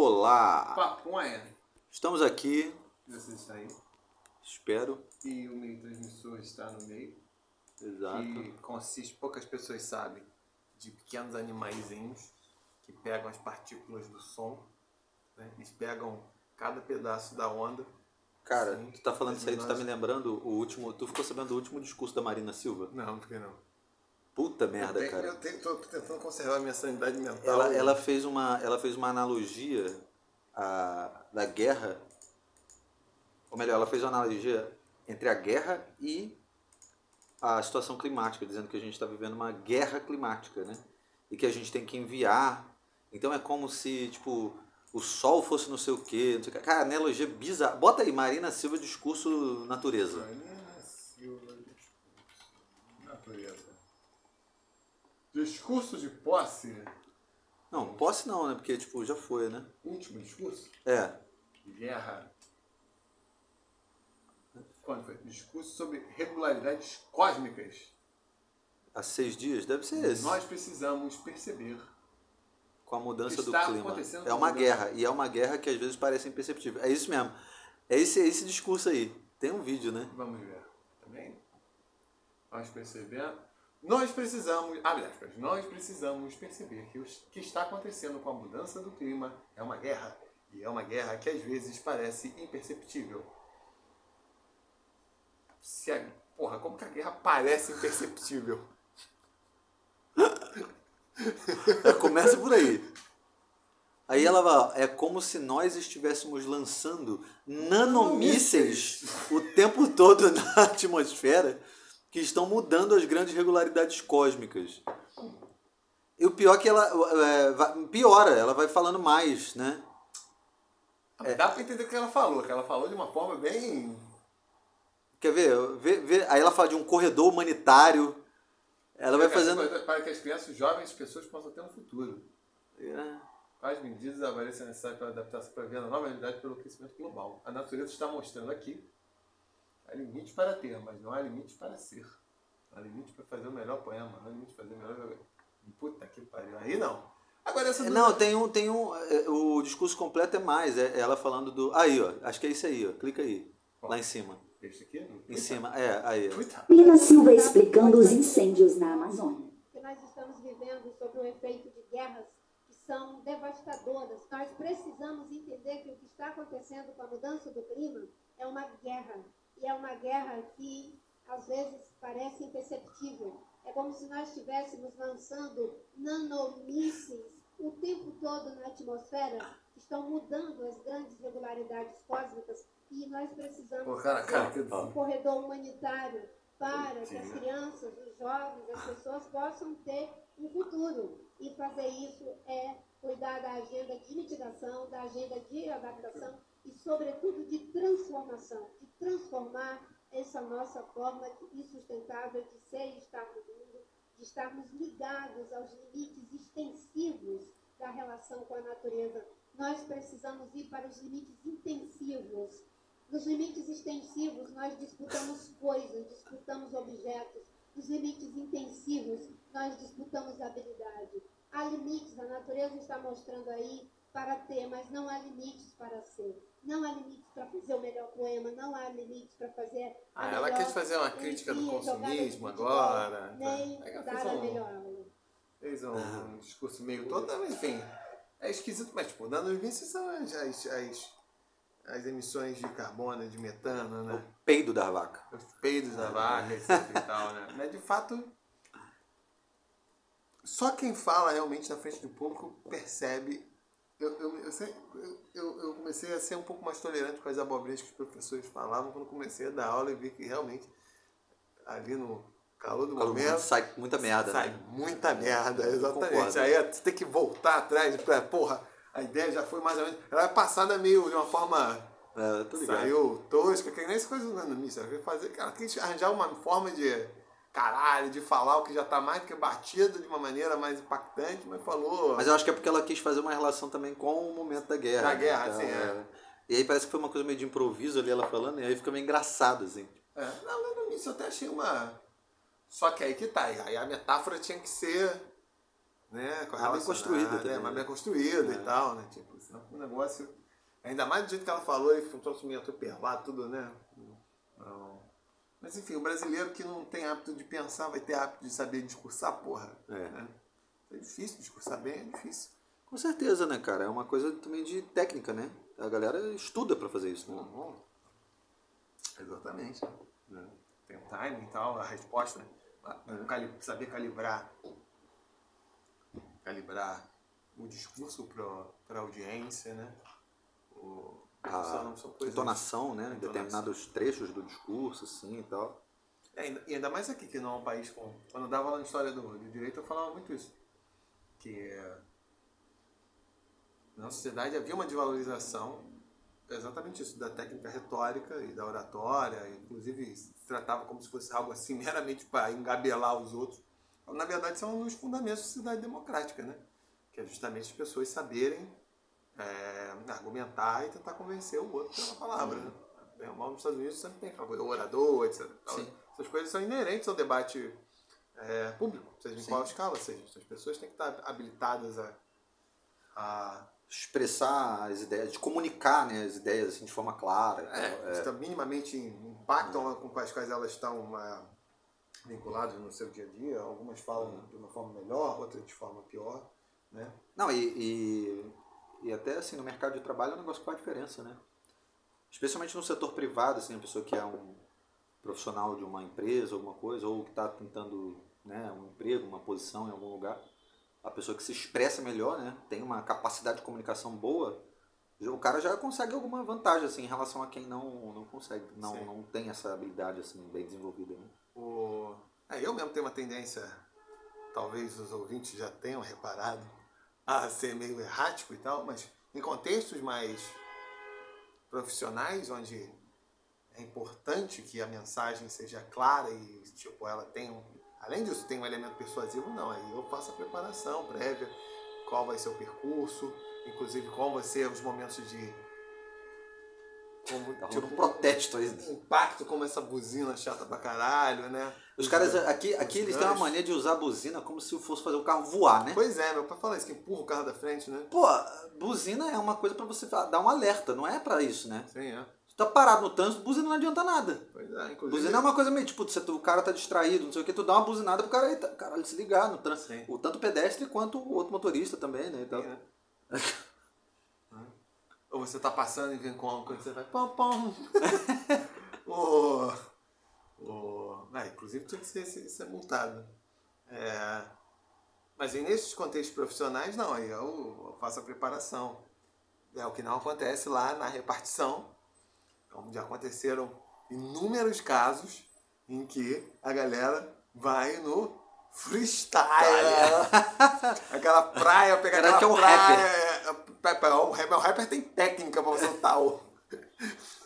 Olá! Paponha. Estamos aqui, Você está aí. espero. E o meio transmissor está no meio. Exato. Que consiste, poucas pessoas sabem, de pequenos animaizinhos que pegam as partículas do som. Né? Eles pegam cada pedaço da onda. Cara, Sim. tu tá falando isso aí, tu tá me lembrando o último. Tu ficou sabendo do último discurso da Marina Silva? Não, por que não? Puta merda, eu tenho, cara. Eu tenho, tô tentando conservar a minha sanidade mental. Ela, ela, fez uma, ela fez uma analogia a, da guerra. Ou melhor, ela fez uma analogia entre a guerra e a situação climática, dizendo que a gente está vivendo uma guerra climática, né? E que a gente tem que enviar. Então é como se, tipo, o sol fosse não sei o quê. Não sei o quê. Cara, analogia bizarra. Bota aí, Marina Silva, discurso natureza. Marina Silva, discurso. Natureza. Discurso de posse. Não, posse não, né? Porque, tipo, já foi, né? Último discurso. É. Guerra. Quando foi? Discurso sobre regularidades cósmicas. Há seis dias, deve ser esse. Nós precisamos perceber. com a mudança do Está clima. acontecendo É uma mudança. guerra, e é uma guerra que às vezes parece imperceptível. É isso mesmo. É esse, é esse discurso aí. Tem um vídeo, né? Vamos ver. Também. Nós percebemos. Nós precisamos, abre aspas, nós precisamos perceber que o que está acontecendo com a mudança do clima é uma guerra. E é uma guerra que às vezes parece imperceptível. Se a, porra, como que a guerra parece imperceptível? É, começa por aí. Aí ela vai, é como se nós estivéssemos lançando nanomísseis o tempo todo na atmosfera que estão mudando as grandes regularidades cósmicas. E o pior é que ela é, piora, ela vai falando mais, né? Dá pra entender o que ela falou, que ela falou de uma forma bem. Quer ver? Vê- vê- Aí ela fala de um corredor humanitário. Ela vai fazendo. Para que as crianças, jovens, pessoas possam ter um futuro. É. Quais medidas avaliam necessárias para adaptar-se para ver a nova realidade pelo aquecimento global? A natureza está mostrando aqui há limites para ter, mas não há limites para ser. Não há limite para fazer o melhor poema, não há limite para fazer o melhor. Puta que pariu. Aí não. Agora essa Não, tem um, tem um. é, O discurso completo é mais. É ela falando do. Aí, ó. Acho que é isso aí, ó. Clica aí. Lá em cima. Este aqui? Em cima. É, aí. Lina Silva explicando os incêndios na Amazônia. que nós estamos vivendo sobre o efeito de guerras que são devastadoras. Nós precisamos entender que o que está acontecendo com a mudança do clima é uma guerra. E é uma guerra que, às vezes, parece imperceptível. É como se nós estivéssemos lançando nanomísseis o tempo todo na atmosfera, que estão mudando as grandes regularidades cósmicas. E nós precisamos que- um corredor humanitário para que as crianças, os jovens, as pessoas possam ter um futuro. E fazer isso é cuidar da agenda de mitigação, da agenda de adaptação e, sobretudo, de transformação, de transformar essa nossa forma insustentável de ser e estar no mundo, de estarmos ligados aos limites extensivos da relação com a natureza. Nós precisamos ir para os limites intensivos. Nos limites extensivos, nós disputamos coisas, disputamos objetos. Nos limites intensivos, nós disputamos habilidade. Há limites, a natureza está mostrando aí para ter, mas não há limites para ser. Não há limites para fazer o melhor poema, não há limites para fazer. a Ah, ela quis fazer uma crítica do consumismo agora. Nem Aí ela dar fez a um- melhor aula. Fez um, um discurso meio todo, mas enfim. É esquisito, mas tipo, nanomísseis são as, as, as, as emissões de carbono, de metano, né? Peido da vaca. Os peidos da vaca, etc e tal, né? Mas de fato, só quem fala realmente na frente do público percebe. Eu, eu, eu, sei- eu, eu- comecei a ser um pouco mais tolerante com as abobrinhas que os professores falavam quando comecei a dar aula e vi que realmente ali no calor do momento Sai muita merda. Sai né? muita merda, exatamente. concordo. Aí você tem que voltar atrás pra, porra, a ideia já foi mais ou menos. Ela é passada meio de uma forma. É, tô ligado. Saiu tosca, que nem essa coisa do nanomíssil. Ela quis fazer. Ela quis arranjar uma forma de. Caralho, de falar o que já tá mais do que batido de uma maneira mais impactante, mas falou. Mas eu acho que é porque ela quis fazer uma relação também com o momento da guerra. Da né? guerra, sim, é. E aí parece que foi uma coisa meio de improviso ali ela falando, e aí fica meio engraçado, assim. É, não, nanomíssil eu até achei uma. Só que aí que tá. Aí a metáfora tinha que ser né, correlacionada, construída É, também, mais né? bem construída É. e tal, né? Tipo, senão o negócio. Ainda mais do jeito que ela falou, ele foi um troço meio atropelado, tudo, né? Não. Mas enfim, o brasileiro que não tem hábito de pensar vai ter hábito de saber discursar, porra. É. né? É difícil, discursar bem é difícil. Com certeza, né, cara? É uma coisa também de técnica, né? A galera estuda pra fazer isso, né? Exatamente. Tem o timing e tal, a resposta, né? Cali- saber calibrar calibrar o discurso para a audiência, né? O, A são, são coisas- entonação, né? Entonação. Determinados trechos do discurso, assim e tal. É, ainda- e ainda mais aqui, que não é um país com. Quando eu dava aula na história do, do direito, eu falava muito isso. Que eh, na sociedade havia uma desvalorização, exatamente isso, da técnica retórica e da oratória, inclusive se tratava como se fosse algo assim meramente para engabelar os outros. Na verdade, são os fundamentos da sociedade democrática, né? Que é justamente as pessoas saberem eh, argumentar e tentar convencer o outro pela palavra, né? Bem ou mal, nos Estados Unidos sempre tem aquela coisa, orador, etc. Sim. Essas coisas são inerentes ao debate é, público, seja em Sim. qual escala seja. As pessoas têm que estar habilitadas a, a Expressar as ideias, de comunicar né, as ideias assim, de forma clara. é, É. estar minimamente impactam com as quais elas estão ah, vinculadas no seu dia a dia. Algumas falam de uma forma melhor, outras de forma pior. Né? Não, e, e, e até assim, no mercado de trabalho é um negócio que faz diferença, né? Especialmente no setor privado, assim, a pessoa que é um profissional de uma empresa, alguma coisa, ou que está tentando né, um emprego, uma posição em algum lugar, a pessoa que se expressa melhor, né, tem uma capacidade de comunicação boa, o cara já consegue alguma vantagem assim, em relação a quem não, não consegue, não, Sim. não tem essa habilidade assim, bem desenvolvida. Né? O... É, eu mesmo tenho uma tendência, talvez os ouvintes já tenham reparado, a ser meio errático e tal, mas em contextos mais profissionais, onde é importante que a mensagem seja clara e tipo, ela tem um, além disso tem um elemento persuasivo, não, aí eu faço a preparação prévia, qual vai ser o percurso, inclusive qual vai ser os momentos de como, rolando tipo, um protesto aí. impacto como essa buzina chata pra caralho, né? Os caras aqui, aqui eles têm uma mania de usar buzina como se fosse fazer o carro voar, né? Pois é, meu pai fala isso, que empurra o carro da frente, né? Pô, buzina é uma coisa pra você dar um alerta, não é pra isso, né? Sim, é. Tu tá parado no trânsito, buzina não adianta nada. Pois é, inclusive. Buzina é uma coisa meio, tipo, se tu- o cara tá distraído, não sei o que, tu dá uma buzinada pro cara, tá- caralho, se ligar no trânsito. Sim. O, tanto o pedestre quanto o outro motorista também, né? Então, Sim, né? Ou você tá passando e vem com coisa, você vai pom pom. o, o, ah, inclusive tinha que ser, ser, multado. É, mas nesses contextos profissionais, não, aí eu, faço a preparação. É o que não acontece lá na repartição, onde aconteceram inúmeros casos em que a galera vai no freestyle. aquela praia, pegar aquela que é um praia. O rapper, o rapper tem técnica pra soltar o.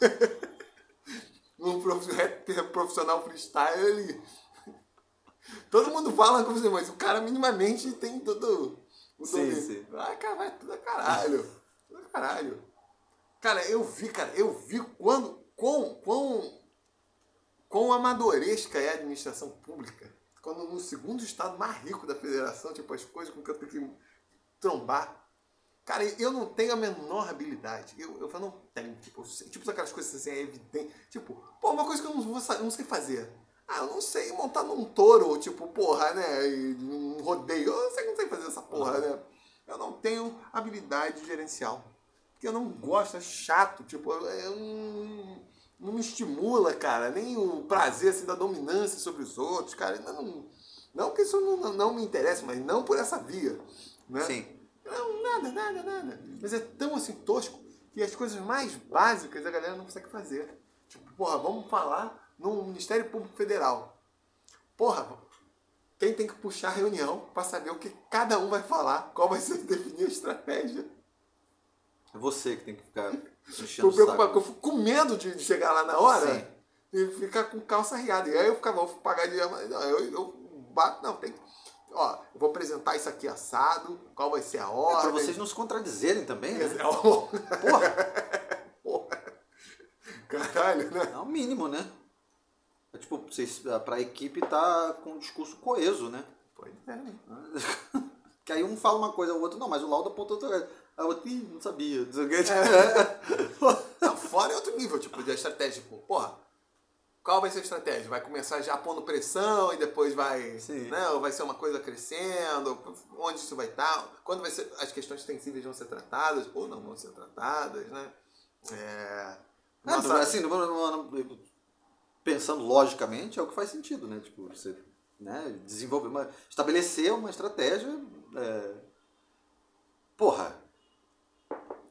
um profissional freestyle, ele. Todo mundo fala com você, mas o cara minimamente tem todo. O Sim, domínio. sim. Ah, cara, vai tudo a caralho. Tudo a caralho. Cara, eu vi, cara, eu vi quando. Quão, quão, quão amadoresca é a administração pública. Quando no segundo estado mais rico da federação, tipo, as coisas com que eu tenho que trombar. Cara, eu não tenho a menor habilidade. Eu, eu não tenho, tipo, sei- tipo aquelas coisas assim, é evidente. Tipo, pô, uma coisa que eu não, vou, eu não sei fazer. Ah, eu não sei montar num touro, tipo, porra, né? Num rodeio. Eu sei que não sei fazer essa porra, né? Eu não tenho habilidade gerencial. Porque eu não gosto, é chato. Tipo, eu não, não me estimula, cara. Nem o prazer assim, da dominância sobre os outros, cara. Não, não que isso não, não, não me interesse, mas não por essa via. Né? sim. Não, nada, nada, nada. Mas é tão assim tosco que as coisas mais básicas a galera não consegue fazer. Tipo, porra, vamos falar no Ministério Público Federal. Porra, quem tem que puxar a reunião para saber o que cada um vai falar, qual vai ser definir a estratégia. É você que tem que ficar enchendo Tô o saco. eu fico com medo de de chegar lá na hora Sim. e ficar com calça riada. E aí eu ficava, vou pagar de. Não, eu, eu bato, não, tem. Ó, eu vou apresentar isso aqui assado, qual vai ser a É ordem. pra vocês não se contradizerem também, né? Porra! Porra! Caralho, né? É o mínimo, né? É tipo, vocês, pra equipe tá com um discurso coeso, né? Pois é. né? Que aí um fala uma coisa, o outro, não, mas o laudo aponta outra coisa. Aí o outro, ih, não sabia. Não sei o quê. Não, fora é outro nível, tipo, de estratégico. Porra, qual vai ser a estratégia? Vai começar já pondo pressão e depois vai. Sim. Né? Ou vai ser uma coisa crescendo? Onde isso vai estar? Quando vai ser. As questões sensíveis vão ser tratadas ou não vão ser tratadas, né? É. Não, Nossa, assim, não- não- não- pensando logicamente, é o que faz sentido, né? Tipo, você né, desenvolver uma. estabelecer uma estratégia. é, Porra,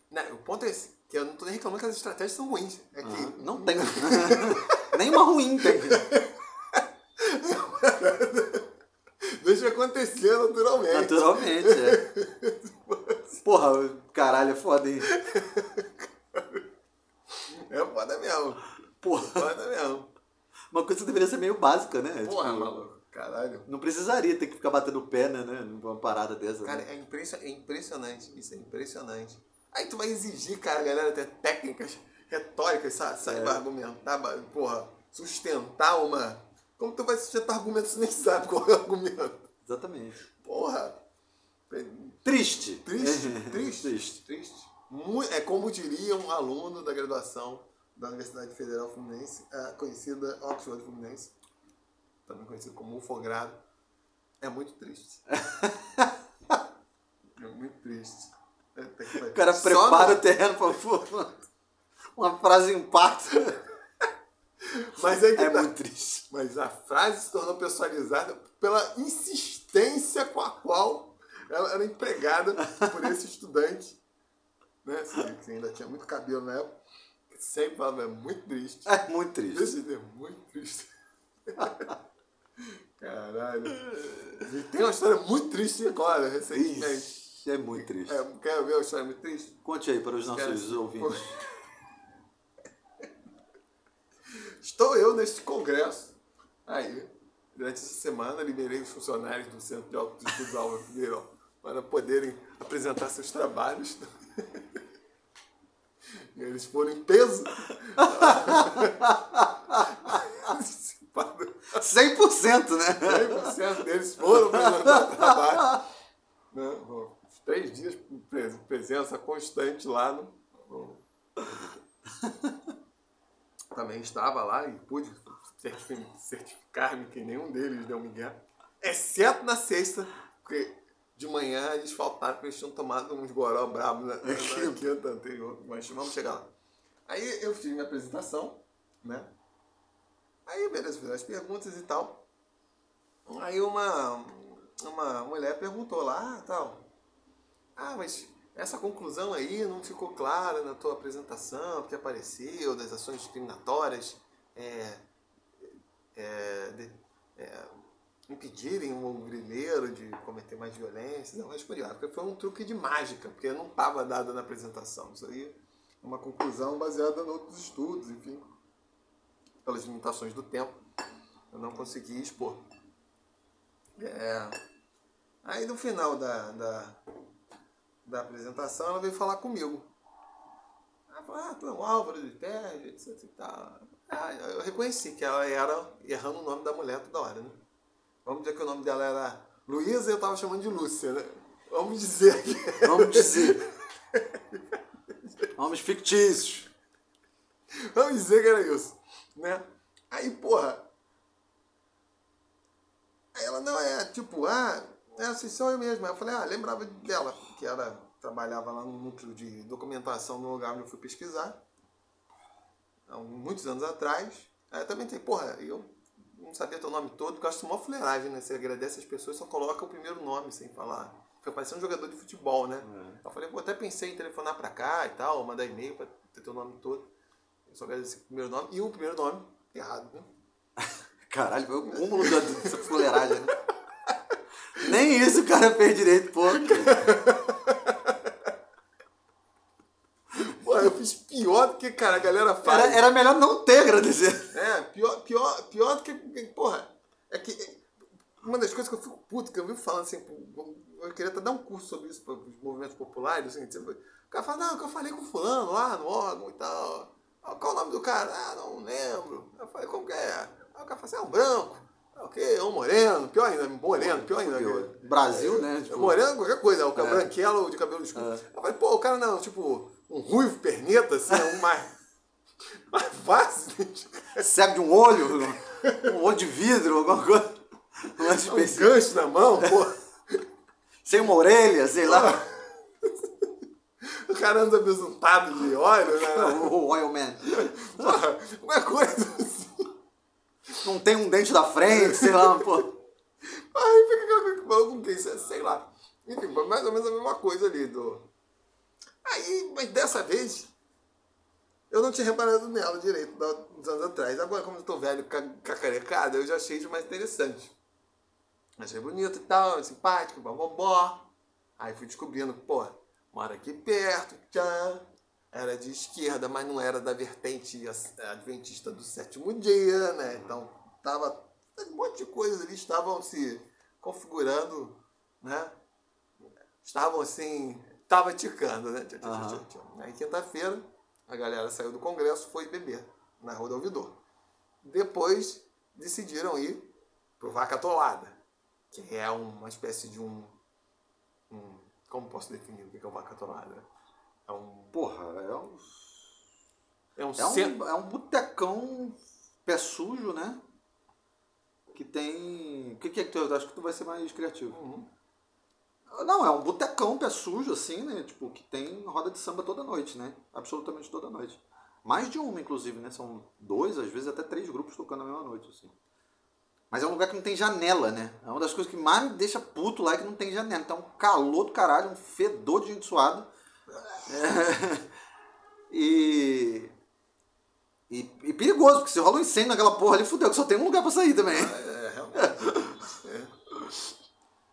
né, o ponto é esse. Que eu não tô nem reclamando que as estratégias são ruins. É que. ah, não tem. Nenhuma ruim tem. Deixa acontecer naturalmente. Naturalmente, é. Porra, caralho, é foda, hein? É foda mesmo. Porra, Foda mesmo. uma coisa que deveria ser meio básica, né? Porra, Tipo, maluco. Caralho. Não precisaria ter que ficar batendo pé, né? né, Numa parada dessa. Cara, né? é, impression- é impressionante. Isso é impressionante. Aí tu vai exigir, cara, galera ter técnicas retóricas, sabe? Saiba É. argumentar, porra, sustentar uma. Como tu vai sustentar argumento se nem sabe qual é o argumento? Exatamente. Porra. Triste. Triste, triste, Triste. triste. Mui- é como diria um aluno da graduação da Universidade Federal Fluminense, a conhecida Oxford Fluminense, também conhecido como Ufogrado, é muito triste. é muito triste. É, O cara Só prepara no- o terreno pra uma frase impacta. Mas é que É tá. muito triste. Mas a frase se tornou pessoalizada pela insistência com a qual ela era empregada por esse estudante, né? assim, que ainda tinha muito cabelo na época, sempre falava, é muito triste. É muito triste. Esse é muito triste. Caralho. E tem uma história muito triste agora, recentemente. É muito triste. É, quer ver uma história muito triste? Conte aí para os nossos Quero- ouvintes. Estou eu neste congresso. Aí, durante essa semana, liberei os funcionários do Centro de Altos Estudos Álvaro Figueirão para poderem apresentar seus trabalhos. E eles foram em peso. 100%, né? 100% deles foram apresentar trabalho. Né? Três dias de pres- presença constante lá no. no- Também estava lá e pude certifi- certificar-me que nenhum deles deu migué. Exceto na sexta, porque de manhã eles faltaram porque eles tinham tomado uns goró brabo na, na, na quinta anterior. Mas vamos chegar lá. Aí eu fiz minha apresentação, né? Aí, beleza, fiz as perguntas e tal. Aí uma, uma mulher perguntou lá, ah, tal. Ah, mas essa conclusão aí não ficou clara na tua apresentação, porque apareceu das ações discriminatórias é, é, de- é, impedirem o grileiro de cometer mais violência. Não, mas porque foi um truque de mágica, porque não estava dado na apresentação. Isso aí é uma conclusão baseada em outros estudos, enfim pelas limitações do tempo, eu não consegui expor. É, Aí no final da, da, da apresentação ela veio falar comigo. Ela falou, ah, tu é o Álvaro de Terra, etc e tal. Ah, eu reconheci que ela era errando o nome da mulher toda hora, né? Vamos dizer que o nome dela era Luísa e eu tava chamando de Lúcia, né? Vamos dizer que. Vamos dizer. Nomes fictícios. Vamos dizer que era isso, né? Aí, porra. Aí ela, não, é tipo, ah, é assim, sou eu mesma. Aí eu falei, ah, lembrava dela, que ela trabalhava lá no núcleo de documentação no lugar onde eu fui pesquisar, há muitos anos atrás. Aí eu também tem, porra, eu não sabia teu nome todo, porque eu acho uma fuleiragem, né? Você agradece as pessoas, só coloca o primeiro nome sem falar. Fica parecendo um jogador de futebol, né? Eu falei, pô, até pensei em telefonar pra cá e tal, mandar e-mail pra ter teu nome todo. Eu só agradeci o primeiro nome e o primeiro nome errado, né? Caralho, foi o cúmulo da- dessa fuleiragem, né? Nem isso o cara fez direito. Pô, eu fiz pior do que, cara, a galera faz. Era, era melhor não ter agradecer. É, pior, pior, pior do que. Porra, é que. Uma das coisas que eu fico puto, que eu vivo falando assim, eu queria até dar um curso sobre isso para os movimentos populares, assim, tipo, o cara fala, não, que eu falei com fulano lá no órgão e tal. Qual o nome do cara? Ah, não lembro. Eu falei, como que é? Aí o cara fala assim, é um branco. Ah, Ok, é um moreno, pior ainda, moreno, pior ainda. Fudeu. Brasil, né? Tipo, Moreno, qualquer coisa, o cabelo É. branquelo de cabelo escuro. É. Eu falei, pô, o cara não, tipo, um ruivo perneta, assim, é um mais, mais fácil. cego de um olho, um olho de vidro, alguma coisa. Um lance Um gancho na mão, pô. Sem uma orelha, sei lá. O cara anda besuntado de óleo, né? o Oil Man. Porra, uma coisa assim. Não tem um dente da frente, sei lá, pô. Aí fica falou com quem, sei lá. Enfim, mais ou menos a mesma coisa ali do. Aí, mas dessa vez, eu não tinha reparado nela direito uns anos atrás. Agora, como eu tô velho, ca- cacarecado, eu já achei isso mais interessante. Achei bonito e tal, simpático, babobó. Aí fui descobrindo, pô, mora aqui perto, tchan. Era de esquerda, mas não era da vertente adventista do sétimo dia, né? Então, tava. Um monte de coisas ali estavam se configurando, né? Estavam assim. Tava ticando, né? Tchau, tchau, tchau, tchau. Aí, quinta-feira, a galera saiu do congresso foi beber na Rua do Ouvidor. Depois, decidiram ir pro Vaca Atolada, que é uma espécie de um. um como posso definir o que é o Vaca Atolada? É um. Porra, é um. É um, É um, é um botecão pé sujo, né? Que tem. O que, que é que tu. Acho que tu vai ser mais criativo. Uhum. Não, é um botecão pé sujo, assim, né? Tipo, que tem roda de samba toda noite, né? Absolutamente toda noite. Mais de uma, inclusive, né? São dois, às vezes até três grupos tocando na mesma noite, assim. Mas é um lugar que não tem janela, né? É uma das coisas que mais me deixa puto lá é que não tem janela. Então, um calor do caralho, um fedor de gente suada. É. E, e. e perigoso, porque se rola um incêndio naquela porra ali, fudeu, que só tem um lugar pra sair também. É, realmente.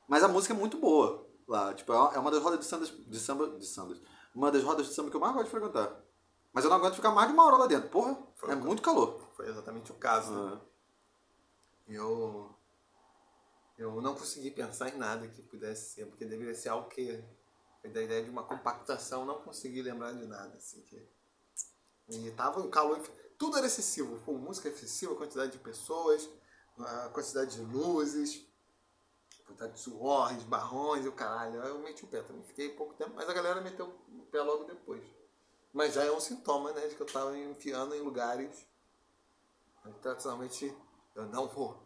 Mas a música é muito boa lá. Tipo, é uma- é uma das rodas de samba, de samba. De sambas. Uma das rodas de samba que eu mais gosto de frequentar. Mas eu não aguento ficar mais de uma hora lá dentro. Porra, Foi é o- muito calor. Foi exatamente o caso. né? Ah. Eu, eu não consegui pensar em nada que pudesse ser, porque deveria ser algo que foi da ideia de uma compactação, não consegui lembrar de nada. Assim, que, e tava um calor, tudo era excessivo, pô, música excessiva, a quantidade de pessoas, a quantidade de luzes, quantidade de suor, de barrões e o caralho. Aí Eu meti o pé também, fiquei pouco tempo, mas a galera meteu o pé logo depois. Mas já é um sintoma, né, de que eu tava enfiando em lugares onde tradicionalmente eu não vou.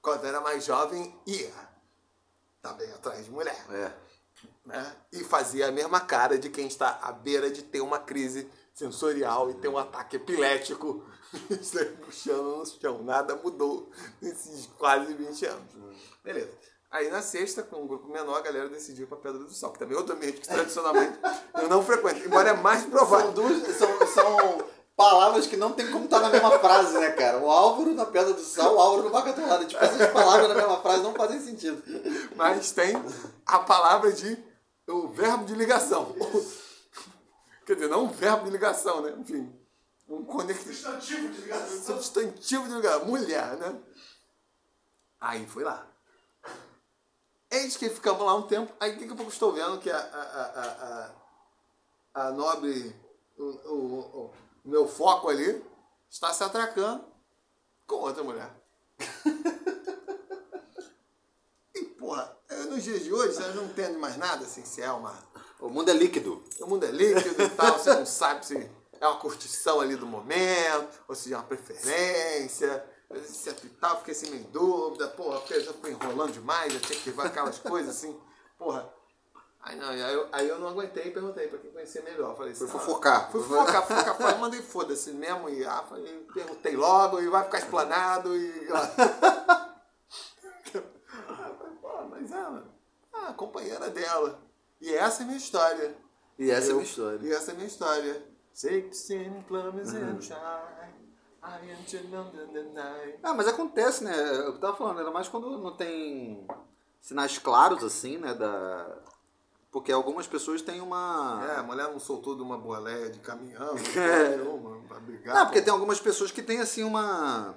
Quando eu era mais jovem, ia. Também atrás de mulher. É. Né? E fazia a mesma cara de quem está à beira de ter uma crise sensorial e ter um ataque epilético. Puxando no chão. Nada mudou nesses quase 20 anos. Beleza. Aí na sexta, com um grupo menor, a galera decidiu ir pra Pedra do Sal, que também é outro ambiente que tradicionalmente eu não frequento, embora é mais provável. São, duas, são, são palavras que não tem como estar na mesma frase, né, cara? O Álvaro na Pedra do Sal, o Álvaro no Vaca Atolada. Tipo, essas palavras na mesma frase não fazem sentido. mas tem a palavra de o verbo de ligação. Quer dizer, não um verbo de ligação, né? Enfim, um conectivo. Substantivo de ligação. Substantivo de ligação. Mulher, né? Aí foi lá. Eis que ficamos lá um tempo. Aí daqui a pouco estou vendo que a, a, a, a, a nobre, o, o, o meu foco ali, está se atracando com outra mulher. E, porra, nos dias de hoje, você não entende mais nada, assim, se é uma. O mundo é líquido. O mundo é líquido e tal, você não sabe se é uma curtição ali do momento, ou se é uma preferência, se é e tal, fiquei assim meio dúvida, porra, porque já foi enrolando demais, já tinha que levar aquelas coisas assim, porra. Aí, não, aí, eu, aí eu não aguentei e perguntei pra quem conhecer melhor. Falei assim, Foi ah, fofocar. Fui fofocar, fofocar, falei, mandei foda-se mesmo, e ah, falei, perguntei logo, e vai ficar explanado, e. Ah, falei, pô, mas ela, ah, a companheira dela. E essa é a minha história. E essa é a Eu- minha história. E essa é a minha história. Sixteen plumbers and shine. Ah, mas acontece, né? Eu tava falando, ainda mais quando não tem sinais claros, assim, né? Da... Porque algumas pessoas têm uma. É, a mulher não soltou de uma boleia de caminhão, É. nenhuma, pra brigar. Não, porque tem algumas pessoas que têm assim uma.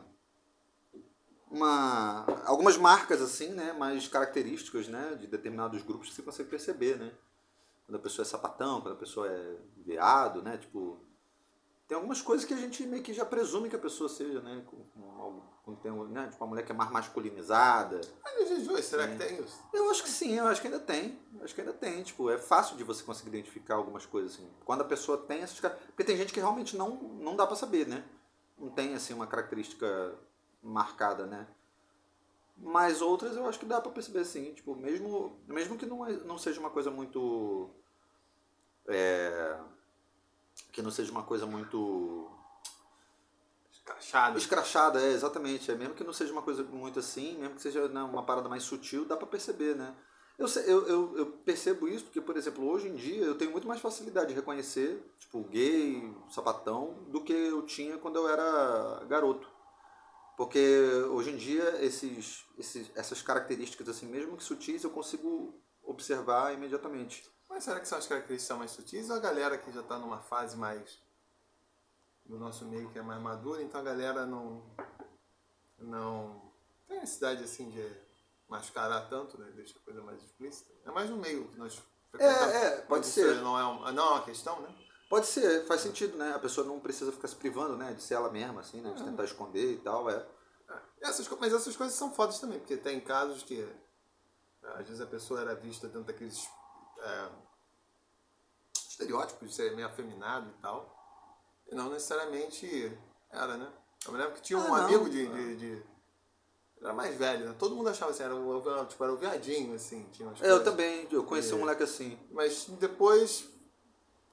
Uma. Algumas marcas, assim, né? Mais características, né? De determinados grupos que você consegue perceber, né? Quando a pessoa é sapatão, quando a pessoa é veado, né? Tipo. tem algumas coisas que a gente meio que já presume que a pessoa seja, né? Com tem, né? Tipo, uma mulher que é mais masculinizada. Mas hoje, será que tem isso? Eu acho que sim, eu acho que ainda tem. Eu acho que ainda tem. Tipo, é fácil de você conseguir identificar algumas coisas, assim. Quando a pessoa tem essas Porque tem gente que realmente não, não dá pra saber, né? Não tem, assim, uma característica marcada, né? Mas outras eu acho que dá pra perceber, sim. Tipo, mesmo, mesmo que não, é- não seja uma coisa muito... é, que não seja uma coisa muito Escrachado. Escrachada, é, exatamente. É, mesmo que não seja uma coisa muito assim, mesmo que seja né, uma parada mais sutil, dá pra perceber, né? Eu, eu, eu percebo isso porque, por exemplo, hoje em dia eu tenho muito mais facilidade de reconhecer, tipo, gay, sapatão, do que eu tinha quando eu era garoto. Porque hoje em dia esses, esses, essas características, assim, mesmo que sutis, eu consigo observar imediatamente. Mas será que são as características mais sutis ou a galera que já está numa fase mais do nosso meio que é mais madura, então a galera não não tem necessidade assim de mascarar tanto, né? Deixa a coisa mais explícita. É mais no meio que nós frequentamos. é, pode Isso ser. Não é, uma, não é uma questão, né? Pode ser, faz sentido, né? A pessoa não precisa ficar se privando, né? De ser ela mesma, assim, né? De tentar esconder e tal, é. Essas, co- mas essas coisas são fodas também, porque tem casos que é, às vezes a pessoa era vista dentro daqueles é, estereótipos de ser meio afeminado e tal. E não necessariamente era, né? Eu me lembro que tinha um Ah, amigo de, de, de- Era mais velho, né? Todo mundo achava assim, era o, tipo, era o viadinho, assim. Tinha Eu também, eu conheci um É. moleque assim. Mas depois.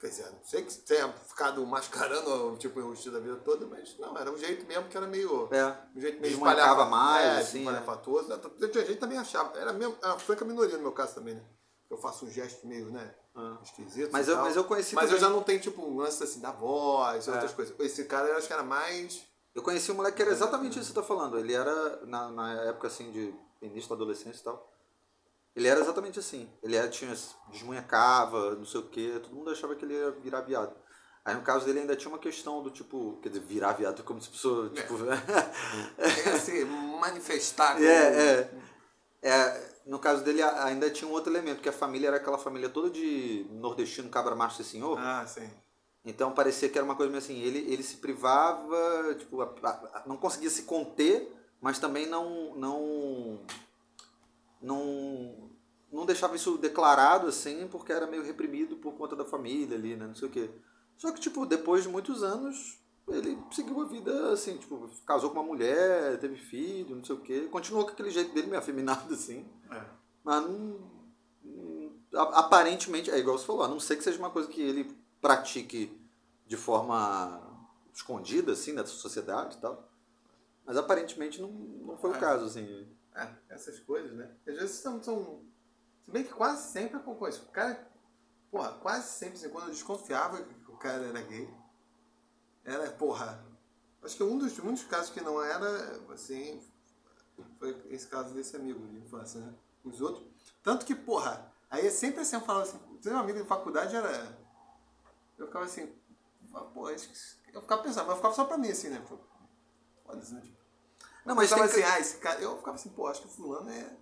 Quer dizer, não sei que tenha ficado mascarando tipo, o rosto da vida toda, mas não, era um jeito mesmo que era meio. É. Um jeito meio espalhafa- mais, é, assim, espalhafatoso. Tinha gente que também achava. Era mesmo, era a franca minoria no meu caso também, né? Eu faço um gesto meio, né? Ah. Esquisito. Mas eu- tal. mas eu conheci Mas eu também. já não tenho, tipo, um lance assim da voz, É. outras coisas. Esse cara eu acho que era mais. Eu conheci um moleque que era exatamente isso que você tá falando. Ele era, na, na época assim, de início da adolescência e tal. Ele era exatamente assim. Ele era, tinha, desmunhecava, não sei o quê. Todo mundo achava que ele ia virar viado. Aí no caso dele ainda tinha uma questão do tipo, quer dizer, virar viado como se pessoa, tipo... Tem se manifestar. como- É, é. É, no caso dele a- ainda tinha um outro elemento, que a família era aquela família toda de nordestino, cabra macho e senhor. Ah, sim. Então parecia que era uma coisa meio assim, ele, ele se privava, tipo, a- a- a- não conseguia se conter, mas também não não não não deixava isso declarado assim, porque era meio reprimido por conta da família ali, né, não sei o quê. Só que tipo, depois de muitos anos, ele seguiu a vida assim, tipo, casou com uma mulher, teve filho, não sei o quê, continuou com aquele jeito dele meio afeminado assim. É. Mas não, aparentemente, é igual você falou, a não ser que seja uma coisa que ele pratique de forma escondida, assim, na sociedade e tal. Mas aparentemente não, não foi É. o caso, assim. É, essas coisas, né? Às vezes são. são se bem que quase sempre acontece. O cara. Porra, quase sempre, assim, quando eu desconfiava que o cara era gay, era, porra. Acho que um dos muitos casos que não era, assim. Foi esse caso desse amigo de infância, né? Os outros. Tanto que, porra, aí é sempre assim, eu falava assim, um amigo de faculdade era. Eu ficava assim, pô, eu ficava pensando, mas eu ficava só pra mim, assim, né? Foda-se, né? Tipo, Não, mas tem ficava que... assim, ah, esse cara. Eu ficava assim, pô, acho que o fulano é,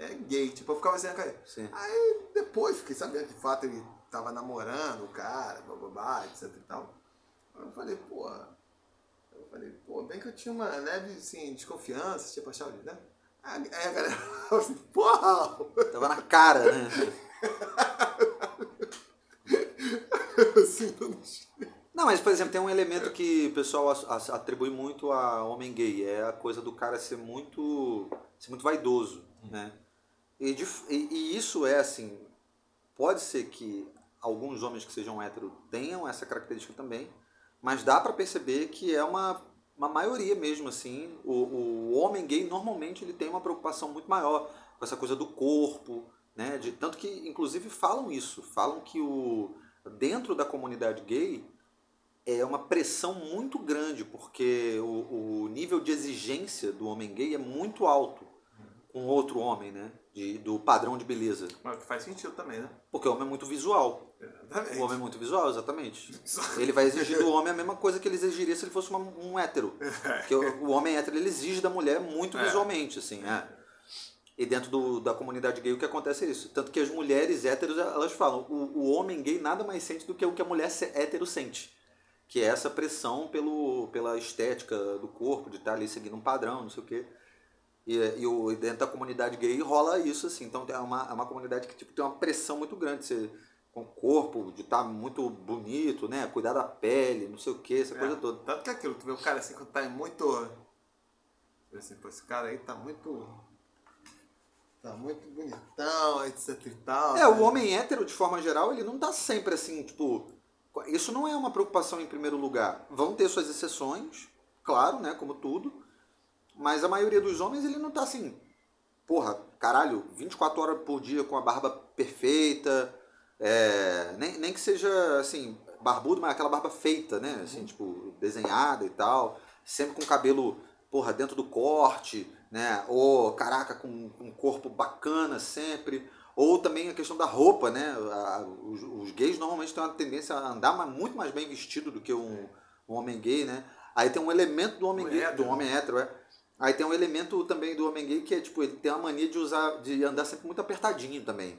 é gay. Tipo, eu ficava assim, cara. Sim. Aí depois fiquei sabendo que de fato ele tava namorando o cara, bababá, etc e tal. Aí eu falei, pô. Eu falei, pô, bem que eu tinha uma leve assim, desconfiança, tipo, achava, né? Aí a galera falou assim, porra! Tava na cara, né? assim, não mas, por exemplo, tem um elemento que o pessoal atribui muito a homem gay. É a coisa do cara ser muito, ser muito vaidoso, né? E, de e- e isso é, assim, pode ser que alguns homens que sejam héteros tenham essa característica também, mas dá pra perceber que é uma, uma maioria mesmo, assim. O, o homem gay, normalmente, ele tem uma preocupação muito maior com essa coisa do corpo, né? De, tanto que, inclusive, falam isso. Falam que o, dentro da comunidade gay é uma pressão muito grande, porque o, o nível de exigência do homem gay é muito alto com outro homem, né? De, do padrão de beleza. Mas que faz sentido também, né? Porque o homem é muito visual. Exatamente. O homem é muito visual, exatamente. Ele vai exigir do homem a mesma coisa que ele exigiria se ele fosse uma- um hétero. Porque o, o homem hétero ele exige da mulher muito É. visualmente, assim, é. E dentro do, da comunidade gay o que acontece é isso. Tanto que as mulheres héteros, elas falam, o, o homem gay nada mais sente do que o que a mulher hétero sente. que é essa pressão pelo, pela estética do corpo, de estar ali seguindo um padrão, não sei o quê. E, e, o, dentro da comunidade gay rola isso, assim. Então é uma, é uma comunidade que tipo, tem uma pressão muito grande. Você, com o corpo, de estar muito bonito, né? Cuidar da pele, não sei o que, essa É, coisa toda. Tanto que é aquilo, tu vê o cara assim quando tá muito. Assim, pô, esse cara aí tá muito. Tá muito bonitão, etc e tal. É, o né? homem hétero, de forma geral, ele não tá sempre assim, tipo. Isso não é uma preocupação em primeiro lugar. Vão ter suas exceções, claro, né? Como tudo. Mas a maioria dos homens, ele não tá assim. Porra, caralho, 24 horas por dia com a barba perfeita. é, nem, nem que seja assim, barbudo, mas aquela barba feita, né? Assim, tipo, desenhada e tal. Sempre com o cabelo, porra, dentro do corte, né? Ou, caraca, com com um corpo bacana sempre. Ou também a questão da roupa, né? A- Os, os gays normalmente têm uma tendência a andar muito mais bem vestido do que um, um homem gay, né? Aí tem um elemento do homem gay, hétero. do homem hétero, é. Aí tem um elemento também do homem gay que é tipo, ele tem a mania de usar, de andar sempre muito apertadinho também.